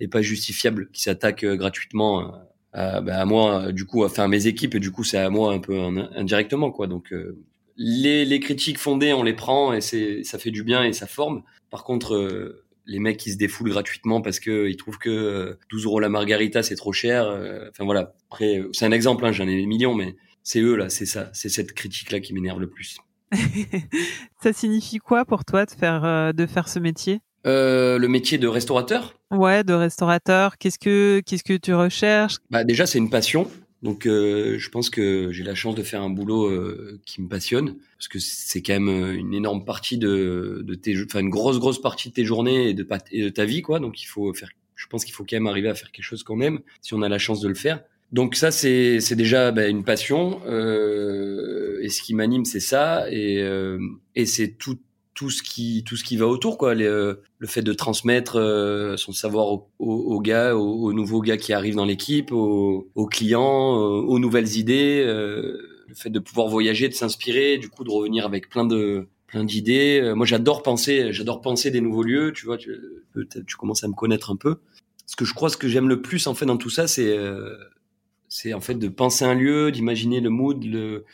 et pas justifiables, qui s'attaquent gratuitement à, bah, à, moi, du coup, à faire mes équipes, et du coup c'est à moi un peu indirectement, quoi. Donc les, les, critiques fondées, on les prend et c'est ça fait du bien et ça forme. Par contre, euh, les mecs qui se défoulent gratuitement parce que ils trouvent que 12 euh, euros la margarita c'est trop cher. Euh, enfin voilà. Après, c'est un exemple, hein, j'en ai des millions, mais c'est eux là, c'est ça, c'est cette critique là qui m'énerve le plus. ça signifie quoi pour toi de faire de faire ce métier? Le métier de restaurateur? Ouais, de restaurateur. Qu'est-ce que qu'est-ce que tu recherches? Bah déjà c'est une passion. Donc, euh, je pense que j'ai la chance de faire un boulot euh, qui me passionne, parce que c'est quand même euh, une énorme partie de, de tes, enfin une grosse grosse partie de tes journées et de, ta vie, quoi. Donc, il faut faire. Je pense qu'il faut quand même arriver à faire quelque chose qu'on aime, si on a la chance de le faire. Donc ça, c'est déjà bah, une passion, et ce qui m'anime, c'est ça, et et c'est tout tout ce qui tout ce qui va autour quoi. Euh, le fait de transmettre euh, son savoir aux, aux, gars aux, nouveaux gars qui arrivent dans l'équipe aux, clients euh, aux nouvelles idées le fait de pouvoir voyager de s'inspirer du coup de revenir avec plein de plein d'idées. Moi j'adore penser j'adore penser des nouveaux lieux tu vois tu, tu commences à me connaître un peu. Ce que je crois ce que j'aime le plus en fait dans tout ça c'est c'est en fait de penser un lieu d'imaginer le mood le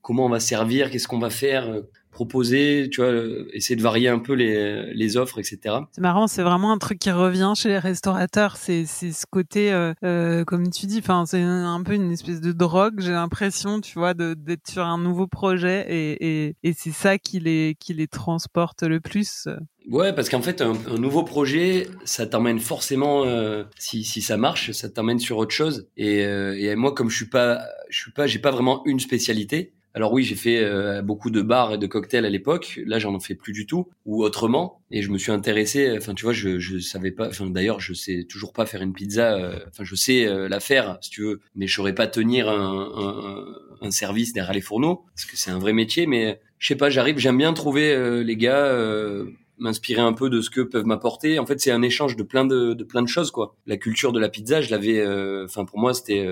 comment on va servir qu'est-ce qu'on va faire proposer, tu vois, essayer de varier un peu les, les offres, etc. C'est marrant, c'est vraiment un truc qui revient chez les restaurateurs, c'est ce côté, euh, euh, comme tu dis, enfin c'est un peu une espèce de drogue, j'ai l'impression, tu vois, d'être sur un nouveau projet et, et, et c'est ça qui les qui les transporte le plus. Ouais, parce qu'en fait, un, nouveau projet, ça t'emmène forcément, euh, si, si ça marche, ça t'emmène sur autre chose. Et, euh, et moi, comme je suis pas, je suis pas, j'ai pas vraiment une spécialité. Alors oui, j'ai fait euh, beaucoup de bars et de cocktails à l'époque. Là, j'en fais plus du tout ou autrement. Et je me suis intéressé. Enfin, tu vois, je je savais pas. Enfin, d'ailleurs, je sais toujours pas faire une pizza. Euh, enfin, je sais euh, la faire, si tu veux, mais je saurais pas tenir un, un, un, service derrière les fourneaux parce que c'est un vrai métier. Mais je sais pas, j'arrive. J'aime bien trouver les gars. m'inspirer un peu de ce que peuvent m'apporter. En fait, c'est un échange de plein de, de plein de choses, quoi. La culture de la pizza, je l'avais. Enfin, pour moi, c'était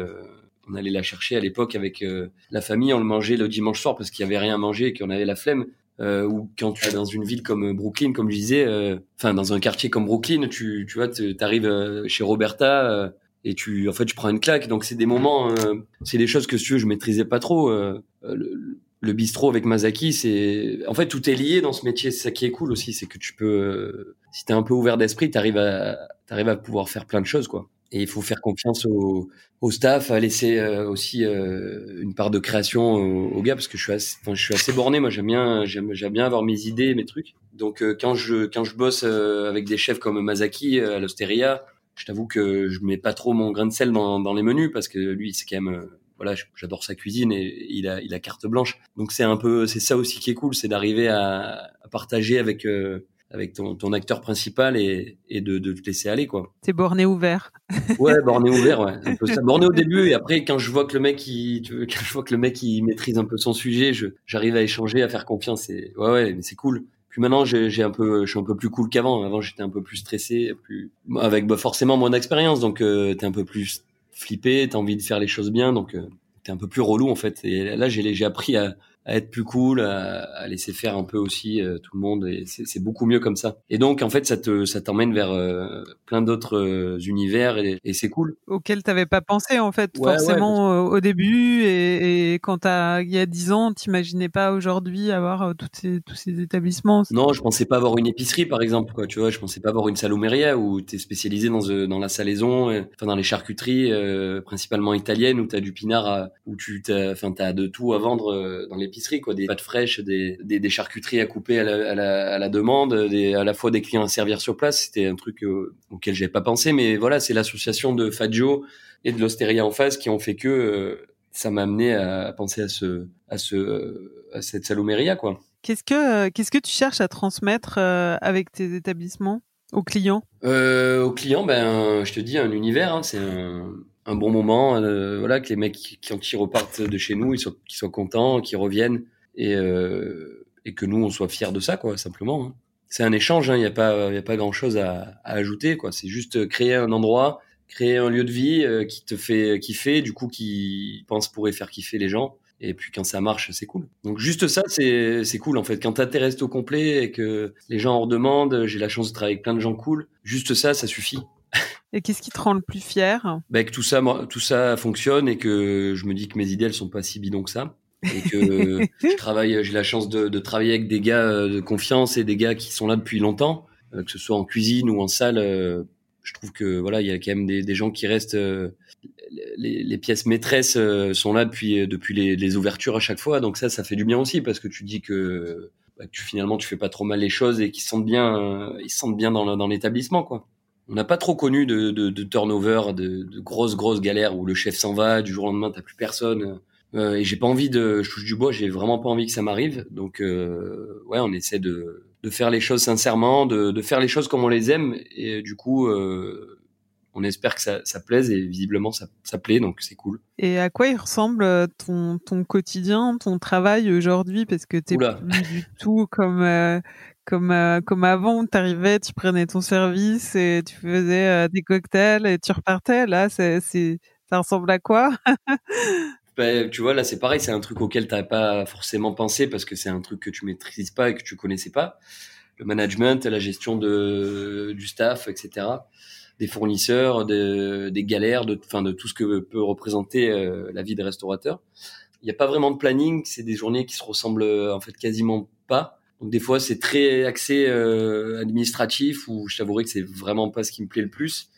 on allait la chercher à l'époque avec euh, la famille, on le mangeait le dimanche soir parce qu'il y avait rien à manger et qu'on avait la flemme. Euh, ou quand tu es dans une ville comme Brooklyn, comme je disais, euh, enfin dans un quartier comme Brooklyn, tu, tu vois, tu arrives chez Roberta et tu, en fait, tu prends une claque. Donc c'est des moments, c'est des choses que si tu veux, je maîtrisais pas trop. Le, le, bistrot avec Mazaki, c'est, en fait, tout est lié dans ce métier. C'est ça qui est cool aussi, c'est que tu peux, si t'es un peu ouvert d'esprit, t'arrives à, t'arrives à pouvoir faire plein de choses, quoi. Et il faut faire confiance au, au staff, à laisser euh, aussi euh, une part de création aux, gars, parce que je suis assez, enfin, je suis assez borné. Moi, j'aime bien, j'aime, bien avoir mes idées, mes trucs. Donc, euh, quand je quand je bosse avec des chefs comme Mazaki à l'Osteria, je t'avoue que je mets pas trop mon grain de sel dans, dans les menus parce que lui, c'est quand même voilà, j'adore sa cuisine et il a, il a carte blanche. Donc c'est un peu, c'est ça aussi qui est cool, c'est d'arriver à, à, partager avec euh, avec ton, ton, acteur principal et, et de, de, te laisser aller quoi. C'est borné ouvert. ouais, borné ouvert, ouais. Un peu ça. Borné au début et après quand je vois que le mec il, quand je vois que le mec il maîtrise un peu son sujet, je j'arrive à échanger, à faire confiance et ouais ouais, mais c'est cool. Puis maintenant j'ai un peu, je suis un peu plus cool qu'avant. Avant j'étais un peu plus stressé, plus avec bah, forcément moins d'expérience, donc euh, t'es un peu plus flippé, t'as envie de faire les choses bien, donc euh, t'es un peu plus relou en fait. Et là j'ai appris à à être plus cool, à, à, laisser faire un peu aussi euh, tout le monde. Et c'est beaucoup mieux comme ça. Et donc, en fait, ça te ça t'emmène vers euh, plein d'autres euh, univers et, et c'est cool. Auquel t'avais pas pensé en fait forcément au début. Et, et quand t'as il y a dix ans, t'imaginais pas aujourd'hui avoir toutes ces, tous ces établissements. Non, je pensais pas avoir une épicerie par exemple. Quoi, tu vois, je pensais pas avoir une salumeria où t'es spécialisé dans dans la salaison, enfin dans les charcuteries principalement italiennes où t'as du pinard, où tu t'as enfin t'as de tout à vendre dans les quoi, des pâtes fraîches, des, des, des charcuteries à couper à la, à la, à la demande, des, à la fois des clients à servir sur place. C'était un truc euh, auquel j'avais pas pensé, mais voilà, c'est l'association de Fadjo et de l'Osteria en face qui ont fait que euh, ça m'a amené à, penser à ce, à ce, à cette salumeria, quoi. Qu'est-ce que, qu'est-ce que tu cherches à transmettre euh, avec tes établissements aux clients? Euh, Aux clients, ben, je te dis un univers. Hein, c'est un, un bon moment, euh, voilà, que les mecs quand ils repartent de chez nous, ils soient, qu'ils soient contents, qu'ils reviennent et, euh, et que nous on soit fiers de ça, quoi, simplement. Hein. C'est un échange, il hein, n'y a pas, il a pas grand chose à, à ajouter, quoi. C'est juste créer un endroit, créer un lieu de vie euh, qui te fait kiffer, du coup qui pense pourrait faire kiffer les gens. Et puis quand ça marche, c'est cool. Donc juste ça, c'est c'est cool en fait. Quand t'as tes restos complets et que les gens en redemandent, j'ai la chance de travailler avec plein de gens cool. Juste ça, ça suffit. Et qu'est-ce qui te rend le plus fier? Bah, Que tout ça, tout ça fonctionne et que je me dis que mes idées, elles sont pas si bidons que ça. Et que je travaille, j'ai la chance de, de, travailler avec des gars euh, de confiance et des gars qui sont là depuis longtemps, euh, que ce soit en cuisine ou en salle. Euh, je trouve que voilà, il y a quand même des, des gens qui restent. Les, les, pièces maîtresses sont là depuis depuis les, les, ouvertures à chaque fois, donc ça, ça fait du bien aussi parce que tu dis que, bah, que tu, finalement tu fais pas trop mal les choses et qu'ils sentent bien, ils se sentent bien dans, dans l'établissement, quoi on n'a pas trop connu de, de, de turnover, de, de, grosses grosses galères où le chef s'en va, du jour au lendemain t'as plus personne. Euh, et j'ai pas envie de, je touche du bois, j'ai vraiment pas envie que ça m'arrive. Donc euh, ouais, on essaie de, de faire les choses sincèrement, de, de faire les choses comme on les aime. Et du coup, euh, on espère que ça, ça plaise et visiblement ça, ça plaît, donc c'est cool. Et à quoi il ressemble euh, ton, ton quotidien, ton travail aujourd'hui? Parce que t'es plus du tout comme euh, comme euh, comme avant, tu arrivais, tu prenais ton service et tu faisais euh, des cocktails et tu repartais. Là, ça ressemble à quoi? Ben, tu vois, là, c'est pareil, c'est un truc auquel tu pas forcément pensé parce que c'est un truc que tu maîtrises pas et que tu connaissais pas. Le management, la gestion de du staff, etc. Des fournisseurs, de, des galères, de, de tout ce que peut représenter euh, la vie des restaurateurs. Il n'y a pas vraiment de planning, c'est des journées qui se ressemblent en fait quasiment pas. Donc des fois c'est très axé euh, administratif où je t'avouerai que c'est vraiment pas ce qui me plaît le plus.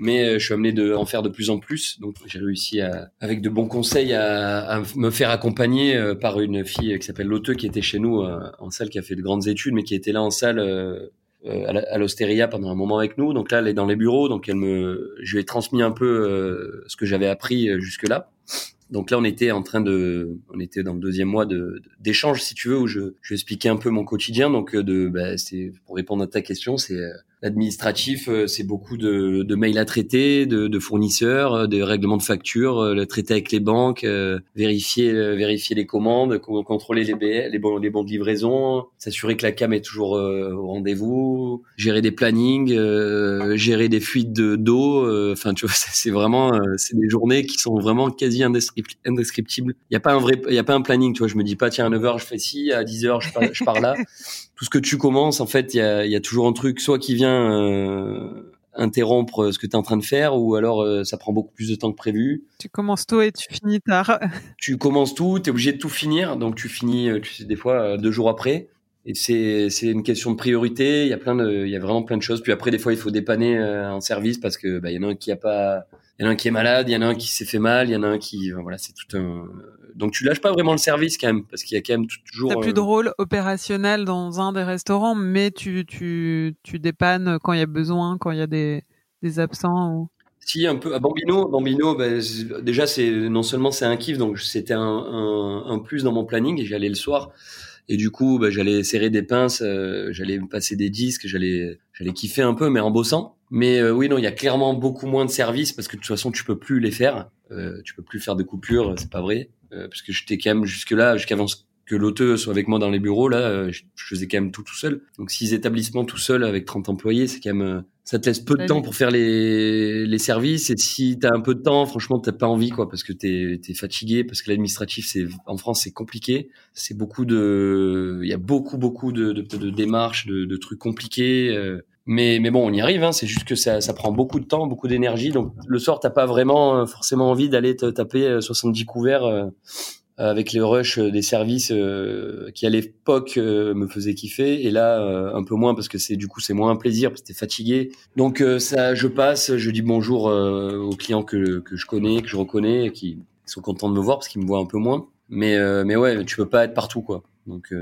Mais euh, je suis amené de en faire de plus en plus. Donc j'ai réussi à, avec de bons conseils à, à me faire accompagner euh, par une fille qui s'appelle Lotte qui était chez nous euh, en salle, qui a fait de grandes études, mais qui était là en salle à l'Ostéria pendant un moment avec nous. Donc là elle est dans les bureaux, donc elle me, je lui ai transmis un peu ce que j'avais appris jusque là. Donc là, on était en train de, on était dans le deuxième mois de d'échange, si tu veux, où je, je expliquais un peu mon quotidien. Donc de, bah, c'est pour répondre à ta question, c'est euh, L'administratif, euh, c'est beaucoup de, de, mails à traiter, de, de fournisseurs, euh, des règlements de facture, euh, le traiter avec les banques, vérifier, vérifier les commandes, contrôler les, les, bons, les bons de livraison, s'assurer que la cam est toujours au rendez-vous, gérer des plannings, gérer des fuites d'eau. Enfin, tu vois, c'est vraiment, c'est des journées qui sont vraiment quasi indescriptibles. Il n'y a pas un vrai, il y a pas un planning. Tu vois, je me dis pas tiens à 9 h je fais ci, à 10 h je pars, je pars là. tout ce que tu commences, en fait, il y a, y a, toujours un truc, soit qui vient euh, interrompre ce que tu es en train de faire, ou alors euh, ça prend beaucoup plus de temps que prévu? Tu commences tôt et tu finis tard. tu commences tout, tu es obligé de tout finir, donc tu finis, euh, tu sais, des fois deux jours après. Et c'est c'est une question de priorité. Il y a plein de, il y a vraiment plein de choses. Puis après, des fois, il faut dépanner en service parce que bah, il y en a un qui a pas, il y en a un qui est malade, il y en a un qui s'est fait mal, il y en a un qui, voilà, c'est tout un, donc tu lâches pas vraiment le service quand même, parce qu'il y a quand même toujours. T'as plus de euh, rôle opérationnel dans un des restaurants, mais tu tu tu dépannes quand il y a besoin, quand il y a des des absents. Ou... Si un peu à Bambino, Bambino, ben, déjà c'est non seulement c'est un kiff, donc c'était un, un, un, plus dans mon planning et j'allais le soir. Et du coup, ben, j'allais serrer des pinces, euh, j'allais passer des disques, j'allais j'allais kiffer un peu, mais en bossant. Mais euh, oui, non, il y a clairement beaucoup moins de services parce que de toute façon, tu peux plus les faire. Euh, tu peux plus faire de coupures, c'est pas vrai. Euh, parce que j'étais quand même jusque là, jusqu'avant que l'auteur soit avec moi dans les bureaux, là, euh, je, faisais quand même tout tout seul. Donc six établissements tout seul avec 30 employés, c'est quand même euh, ça te laisse peu de temps pour faire les, les services et si t'as un peu de temps, franchement, t'as pas envie quoi parce que t'es es fatigué parce que l'administratif c'est en France c'est compliqué, c'est beaucoup de, il y a beaucoup beaucoup de, de, de démarches, de, de, trucs compliqués. Euh, mais, mais bon, on y arrive. Hein. C'est juste que ça, ça prend beaucoup de temps, beaucoup d'énergie. Donc le soir, t'as pas vraiment forcément envie d'aller te taper 70 couverts euh, avec les rushs des services euh, qui à l'époque euh, me faisaient kiffer et là un peu moins parce que c'est du coup c'est moins un plaisir parce que t'es fatigué donc ça je passe je dis bonjour aux clients que, que je connais que je reconnais et qui sont contents de me voir parce qu'ils me voient un peu moins mais mais ouais tu peux pas être partout quoi donc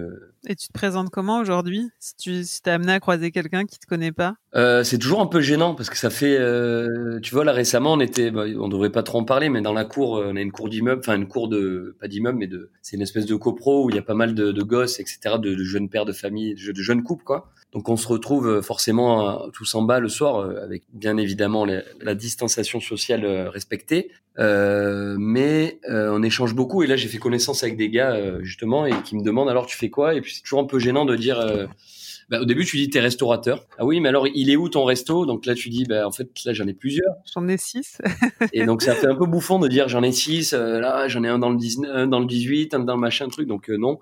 et tu te présentes comment aujourd'hui si tu si t'es amené à croiser quelqu'un qui te connaît pas? Euh, C'est toujours un peu gênant parce que ça fait, euh, tu vois, là récemment on était, bah, on devrait pas trop en parler, mais dans la cour, euh, on a une cour d'immeuble, enfin une cour de, pas d'immeuble, mais de, c'est une espèce de copro où il y a pas mal de, gosses, etc., de, jeunes pères de famille, de jeunes couples, quoi. Donc on se retrouve forcément tous en bas le soir, avec bien évidemment la distanciation sociale respectée, mais on échange beaucoup. Et là j'ai fait connaissance avec des gars justement et qui me demandent alors tu fais quoi? Et puis c'est toujours un peu gênant de dire. Euh, bah, au début, tu dis t'es restaurateur. Ah oui, mais alors il est où ton resto? Donc là, tu dis bah en fait là j'en ai plusieurs. J'en ai six. et donc ça fait un peu bouffon de dire j'en ai six. Euh, là, j'en ai un dans le 19, un dans le 18, un dans le machin truc. Donc euh, non.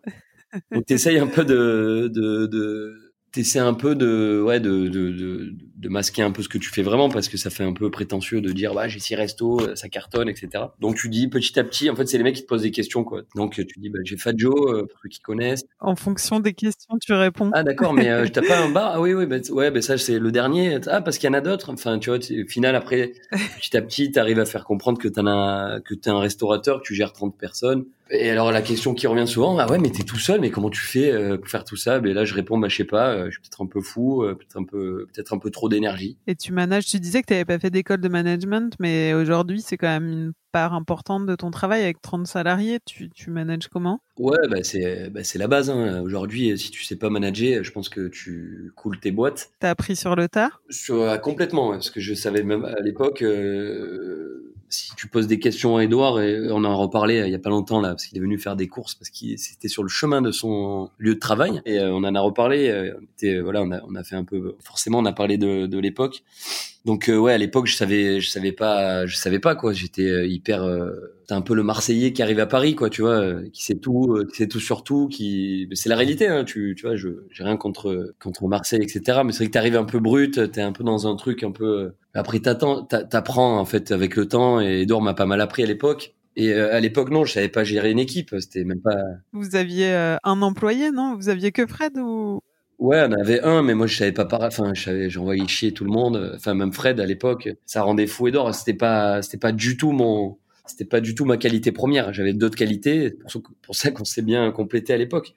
Donc t'essayes un peu de de, de t'essaies un peu de ouais de, de, de, de, masquer un peu ce que tu fais vraiment parce que ça fait un peu prétentieux de dire bah j'ai six restos euh, ça cartonne etc donc tu dis petit à petit en fait c'est les mecs qui te posent des questions quoi. Donc tu dis bah j'ai Fat Joe euh, pour ceux qui connaissent. En fonction des questions tu réponds. Ah d'accord mais euh, t'as pas un bar? Ah oui oui bah, ouais bah, ça c'est le dernier. Ah parce qu'il y en a d'autres. Enfin tu vois au final après petit à petit t'arrives à faire comprendre que t'en as que t'es un restaurateur que tu gères 30 personnes et alors la question qui revient souvent, ah ouais, mais t'es tout seul, mais comment tu fais euh, pour faire tout ça? Ben là, je réponds, bah je sais pas, euh, je suis peut-être un peu fou, euh, peut-être un peu, peut-être un peu trop d'énergie. Et tu manages, tu disais que t'avais pas fait d'école de management, mais aujourd'hui, c'est quand même une part importante de ton travail avec 30 salariés. Tu, tu manages comment? Ouais, bah c'est, bah la base. Hein. Aujourd'hui, si tu sais pas manager, je pense que tu coules tes boîtes. T'as appris sur le tas? Sur, complètement, parce que je savais même à l'époque si tu poses des questions à Edouard, et on en reparlé il y a pas longtemps là, parce qu'il est venu faire des courses, parce qu'il c'était sur le chemin de son lieu de travail, et euh, on en a reparlé. Euh, voilà, on a, on a fait un peu, forcément, on a parlé de, de l'époque. Donc euh, ouais, à l'époque, je savais, je savais pas, je savais pas quoi. J'étais hyper, t'es un peu le Marseillais qui arrive à Paris, quoi, tu vois, qui sait tout, qui sait tout sur tout, qui, c'est la réalité, hein, tu, tu vois, je, j'ai rien contre contre Marseille, etc. Mais c'est vrai que t'arrives un peu brut, t'es un peu dans un truc un peu après, t'apprends en fait avec le temps et Edouard m'a pas mal appris à l'époque. Et euh, à l'époque, non, je savais pas gérer une équipe. C'était même pas. Vous aviez euh, un employé, non? Vous aviez que Fred ou? Ouais, on avait un, mais moi je savais pas par... Enfin, j'envoyais chier tout le monde. Enfin, même Fred à l'époque, ça rendait fou Edouard. C'était pas, c'était pas du tout mon, c'était pas du tout ma qualité première. J'avais d'autres qualités. Pour, pour ça qu'on s'est bien complété à l'époque.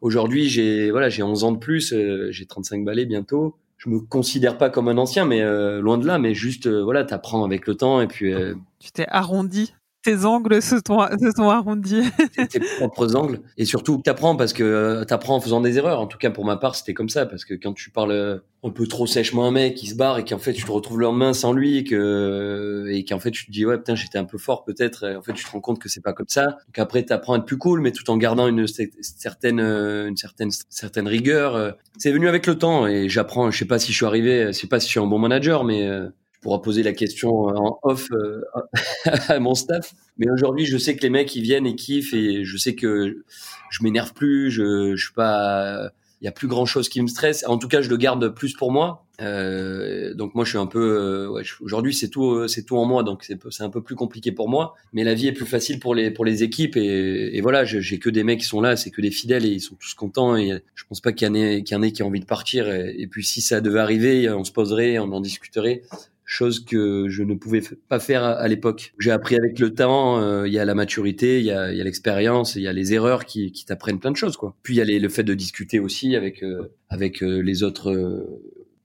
Aujourd'hui, j'ai, voilà, j'ai 11 ans de plus. Euh, j'ai 35 balais bientôt je me considère pas comme un ancien, mais euh, loin de là. Mais juste, euh, voilà, t'apprends avec le temps et puis. Euh, tu t'es arrondi tes angles se sont, se sont arrondis. tes propres angles. Et surtout, t'apprends parce que euh, t'apprends en faisant des erreurs. En tout cas, pour ma part, c'était comme ça. Parce que quand tu parles euh, un peu trop sèchement à un mec qui se barre et qu'en fait, tu te retrouves le lendemain sans lui et que, et qu'en fait, tu te dis, ouais, putain, j'étais un peu fort peut-être. En fait, tu te rends compte que c'est pas comme ça. Donc après, t'apprends à être plus cool, mais tout en gardant une certaine, euh, une certaine, certaine rigueur. C'est venu avec le temps et j'apprends. Je sais pas si je suis arrivé, je sais pas si je suis un bon manager, mais pourra poser la question en off euh, à mon staff. Mais aujourd'hui, je sais que les mecs ils viennent et kiffent et je sais que je m'énerve plus, je, je suis pas, il y a plus grand chose qui me stresse. En tout cas, je le garde plus pour moi. Euh, donc moi, je suis un peu, euh, ouais, aujourd'hui, c'est tout, c'est tout en moi, donc c'est un peu plus compliqué pour moi. Mais la vie est plus facile pour les pour les équipes et, voilà, j'ai que des mecs qui sont là, c'est que des fidèles et ils sont tous contents. Et je pense pas qu'il y en ait en ait qui a envie de partir. Et, puis si ça devait arriver, on se poserait, on en discuterait chose que je ne pouvais pas faire à, l'époque. J'ai appris avec le temps, euh, il y a la maturité, il y a, l'expérience, il y a les erreurs qui, t'apprennent plein de choses quoi. Puis il y a le fait de discuter aussi avec euh, avec euh, les autres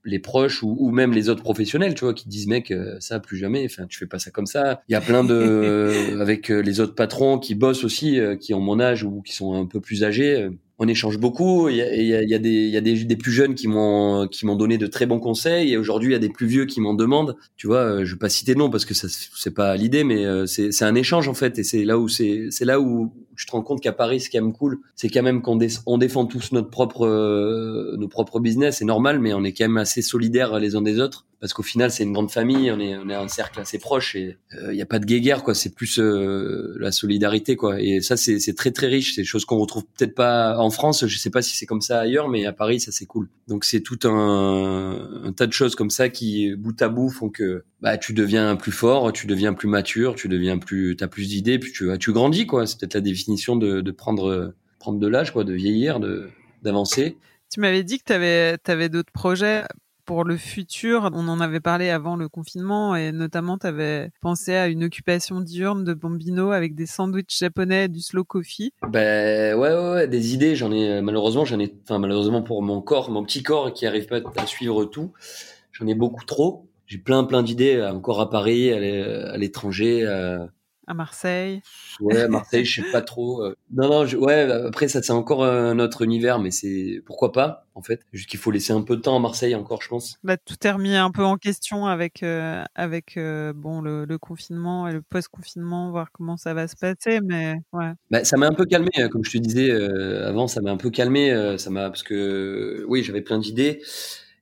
les proches ou, même les autres professionnels, tu vois, qui disent mec, ça plus jamais. Enfin, tu fais pas ça comme ça. Il y a plein de avec les autres patrons qui bossent aussi, qui ont mon âge ou qui sont un peu plus âgés on échange beaucoup. Il y a, il y a, y a, des, y a des, plus jeunes qui m'ont qui m'ont donné de très bons conseils. Et aujourd'hui, il y a des plus vieux qui m'en demandent. Tu vois, euh, je vais pas citer de nom parce que ça c'est pas l'idée, mais euh, c'est c'est un échange en fait. Et c'est là où c'est c'est là où je te rends compte qu'à Paris, ce qui même cool, c'est quand même qu'on on défend tous notre propre euh, nos propres business. C'est normal, mais on est quand même assez solidaires les uns des autres parce qu'au final c'est une grande famille, on est on est un cercle assez proche et il euh, n'y a pas de guéguerre quoi, c'est plus euh, la solidarité quoi. Et ça c'est très très riche, c'est des choses qu'on retrouve peut-être pas en France, je sais pas si c'est comme ça ailleurs, mais à Paris ça c'est cool. Donc c'est tout un tas de choses comme ça qui bout à bout font que bah tu deviens plus fort, tu deviens plus mature, tu deviens plus t'as plus d'idées, puis tu tu grandis quoi. C'est peut-être la définition de, de prendre prendre de l'âge quoi, de vieillir, de d'avancer. Tu m'avais dit que tu avais, avais d'autres projets pour le futur, on en avait parlé avant le confinement et notamment tu avais pensé à une occupation diurne de Bambino avec des sandwichs japonais du slow coffee. Ben ouais, ouais, ouais des idées, j'en ai malheureusement, j'en ai enfin malheureusement pour mon corps, mon petit corps qui arrive pas à suivre tout, j'en ai beaucoup trop. J'ai plein plein d'idées encore à Paris, à l'étranger, à Marseille. Ouais, Marseille, je sais pas trop. Euh. Non, non, ouais. Après, ça c'est encore un autre univers, mais c'est pourquoi pas en fait. Juste qu'il faut laisser un peu de temps à Marseille encore, je pense. Bah, tout est remis un peu en question avec euh, avec euh, bon le, le, confinement et le post-confinement, voir comment ça va se passer, mais ouais. Bah, ça m'a un peu calmé, hein, comme je te disais avant, ça m'a un peu calmé, ça m'a parce que oui, j'avais plein d'idées.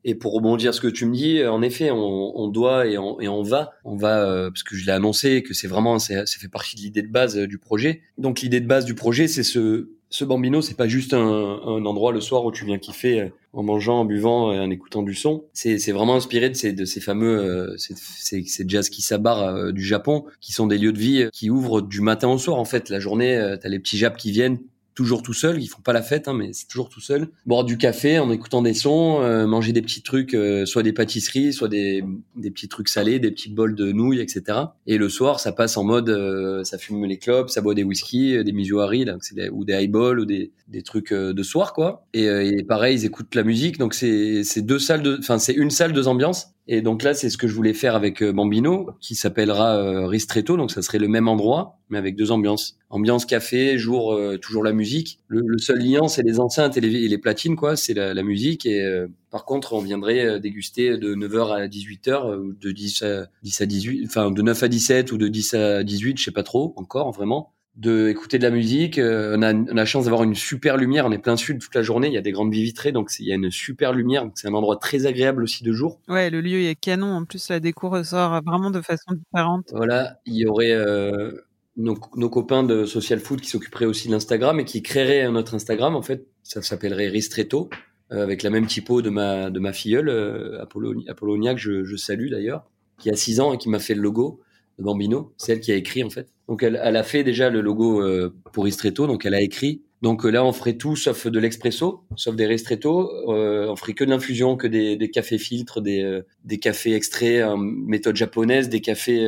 Et pour rebondir ce que tu me dis, en effet, on, on doit et on, et on va, on va euh, parce que je l'ai annoncé que c'est vraiment, ça fait partie de l'idée de base euh, du projet. Donc l'idée de base du projet, c'est ce ce bambino, c'est pas juste un, un, endroit le soir où tu viens kiffer euh, en mangeant, en buvant et en écoutant du son. C'est, vraiment inspiré de ces, de ces fameux, euh, ces, ces, jazz qui s'abarrent du Japon, qui sont des lieux de vie qui ouvrent du matin au soir. En fait, la journée, t'as les petits Japs qui viennent toujours tout seul. Ils font pas la fête, hein, mais c'est toujours tout seul. Boire du café en écoutant des sons, euh, manger des petits trucs, euh, soit des pâtisseries, soit des, des petits trucs salés, des petits bols de nouilles, etc. Et le soir, ça passe en mode, euh, ça fume les clopes, ça boit des whisky, des Mizuhari, là, des, ou des highballs, ou des, des trucs de soir, quoi. Et, et pareil, ils écoutent la musique. Donc c'est deux salles enfin c'est une salle, deux ambiances. Et donc là, c'est ce que je voulais faire avec euh, Bambino, qui s'appellera euh, Ristretto. Donc ça serait le même endroit, mais avec deux ambiances. Ambiance café, jour euh, toujours la musique. Le, seul lien, c'est les enceintes et les, platines, quoi. C'est la, musique. Et par contre, on viendrait déguster de 9h à 18h, ou de 10 à 10 à 18, enfin de 9 à 17 ou de 10 à 18, je sais pas trop encore, vraiment de écouter de la musique. Euh, on, a, on a la chance d'avoir une super lumière. On est plein sud toute la journée. Il y a des grandes baies vitrées, donc il y a une super lumière. C'est un endroit très agréable aussi de jour. Ouais, le lieu est canon. En plus, la déco ressort vraiment de façon différente. Voilà, il y aurait euh, nos, nos, copains de Social Food qui s'occuperaient aussi de l'Instagram et qui créeraient un autre Instagram. En fait, ça s'appellerait Ristretto. Euh, avec la même typo de ma de ma filleule euh, Apollonia que je, je salue d'ailleurs qui a 6 ans et qui m'a fait le logo de Bambino c'est elle qui a écrit en fait donc elle, elle a fait déjà le logo euh, pour Ristretto, donc elle a écrit. Donc euh, là, on ferait tout sauf de l'expresso, sauf des ristretto. Euh, on ferait que de l'infusion, que des, des cafés filtres, des, euh, des cafés extraits en méthode japonaise, des cafés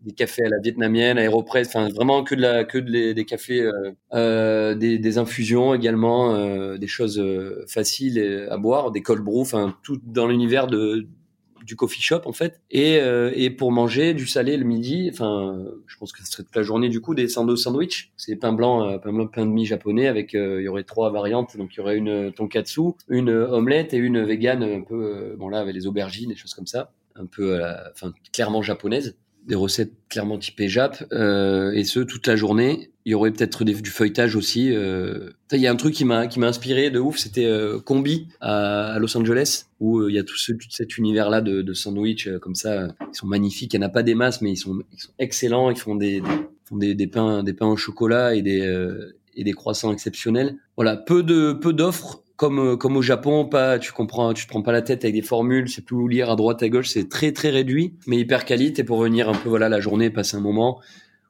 des cafés à la vietnamienne, aéropress, enfin vraiment que de la que de des cafés, euh, des, des, infusions également, des choses faciles à boire, des cold brew, enfin tout dans l'univers de du coffee shop en fait et, euh, et pour manger du salé le midi enfin je pense que ce serait toute la journée du coup des sando sandwich. C'est pain blanc euh, pain blanc pain de mie japonais avec euh, il y aurait trois variantes. Donc il y aurait une tonkatsu une omelette et une vegan un peu bon là avec les aubergines des choses comme ça. Un peu enfin clairement japonaise des recettes clairement typées Jap, euh, et ce toute la journée. Il y aurait peut-être du feuilletage aussi. Euh. Il y a un truc qui m'a qui m'a inspiré de ouf, c'était euh, Combi à, Los Angeles, où euh, il y a tout, ce, tout cet univers-là de, de sandwich euh, comme ça. Ils sont magnifiques. Il n'y en a pas des masses, mais ils sont, ils sont excellents. Ils font des, font des, des, pains des pains au chocolat et des et des croissants exceptionnels. Voilà, peu de peu d'offres comme euh, comme au Japon, pas tu comprends, tu te prends pas la tête avec des formules, c'est plus lire à droite à gauche, c'est très très réduit, mais hyper qualité pour venir un peu voilà la journée, passer un moment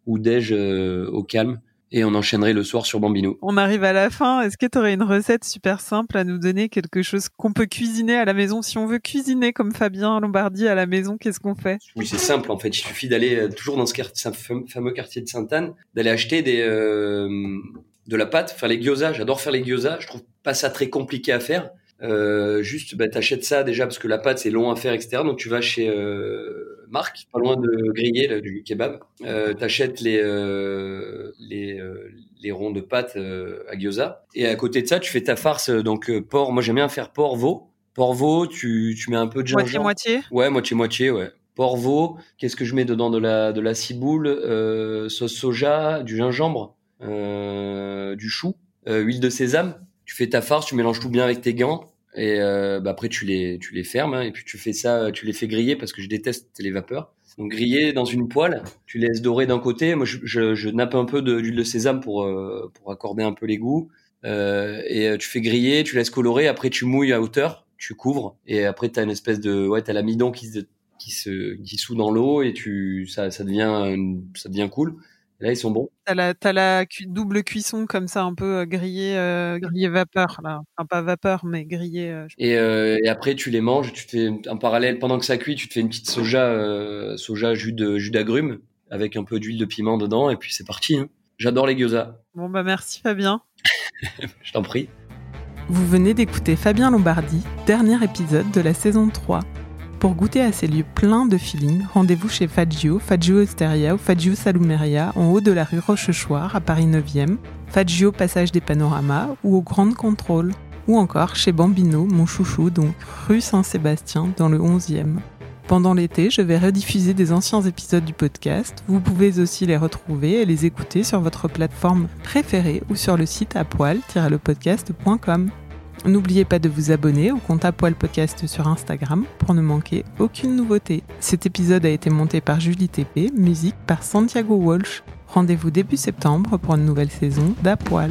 ou déj euh, au calme et on enchaînerait le soir sur Bambino. On arrive à la fin. Est-ce que tu aurais une recette super simple à nous donner, quelque chose qu'on peut cuisiner à la maison? Si on veut cuisiner comme Fabien Lombardi à la maison, qu'est-ce qu'on fait? Oui, c'est simple en fait. Il suffit d'aller euh, toujours dans ce, quartier, fameux quartier de Sainte-Anne, d'aller acheter des de la pâte, faire les gyoza. J'adore faire les gyoza. Je trouve pas ça très compliqué à faire. Euh, juste, bah, t'achètes ça déjà parce que la pâte c'est long à faire, etc. Donc tu vas chez euh, Marc, pas loin de griller là, du kebab. Euh, t'achètes les euh, les les ronds de pâte à gyoza. Et à côté de ça, tu fais ta farce. Donc porc. Moi j'aime bien faire porc veau. Porc veau, tu tu mets un peu de gingembre. Moitié moitié. Ouais, moitié moitié, ouais. Porc veau. Qu'est-ce que je mets dedans de la de la ciboule, sauce soja, du gingembre, du chou, huile de sésame tu fais ta farce, tu mélanges tout bien avec tes gants et euh, bah après tu les tu les fermes hein, et puis tu fais ça, tu les fais griller parce que je déteste les vapeurs. Donc griller dans une poêle, tu laisses dorer d'un côté. Moi je, je, je nappe un peu d'huile de, sésame pour euh, pour accorder un peu les goûts euh, et euh, tu fais griller, tu laisses colorer. Après tu mouilles à hauteur, tu couvres et après t'as une espèce de ouais t'as l'amidon qui se qui se dans l'eau et tu ça ça devient ça devient cool. Là, ils sont bons. T'as la, as la double cuisson comme ça, un peu euh, grillé, euh, grillé vapeur là. Enfin pas vapeur, mais grillé. Euh, et, euh, et, après, tu les manges. Tu te fais en parallèle pendant que ça cuit, tu te fais une petite soja, euh, soja jus de jus d'agrumes avec un peu d'huile de piment dedans, et puis c'est parti. Hein. J'adore les gyoza. Bon bah merci Fabien. Je t'en prie. Vous venez d'écouter Fabien Lombardi, dernier épisode de la saison 3. Pour goûter à ces lieux pleins de feeling, rendez-vous chez Fagio, Fagio Osteria ou Fagio Salumeria en haut de la rue Rochechouart à Paris 9e, Fagio Passage des Panoramas ou au Grand Contrôle, ou encore chez Bambino, mon chouchou, donc rue Saint-Sébastien dans le 11e. Pendant l'été, je vais rediffuser des anciens épisodes du podcast. Vous pouvez aussi les retrouver et les écouter sur votre plateforme préférée ou sur le site à poil-lepodcast.com. N'oubliez pas de vous abonner au compte Poil Podcast sur Instagram pour ne manquer aucune nouveauté. Cet épisode a été monté par Julie TP, musique par Santiago Walsh. Rendez-vous début septembre pour une nouvelle saison d'Apoil.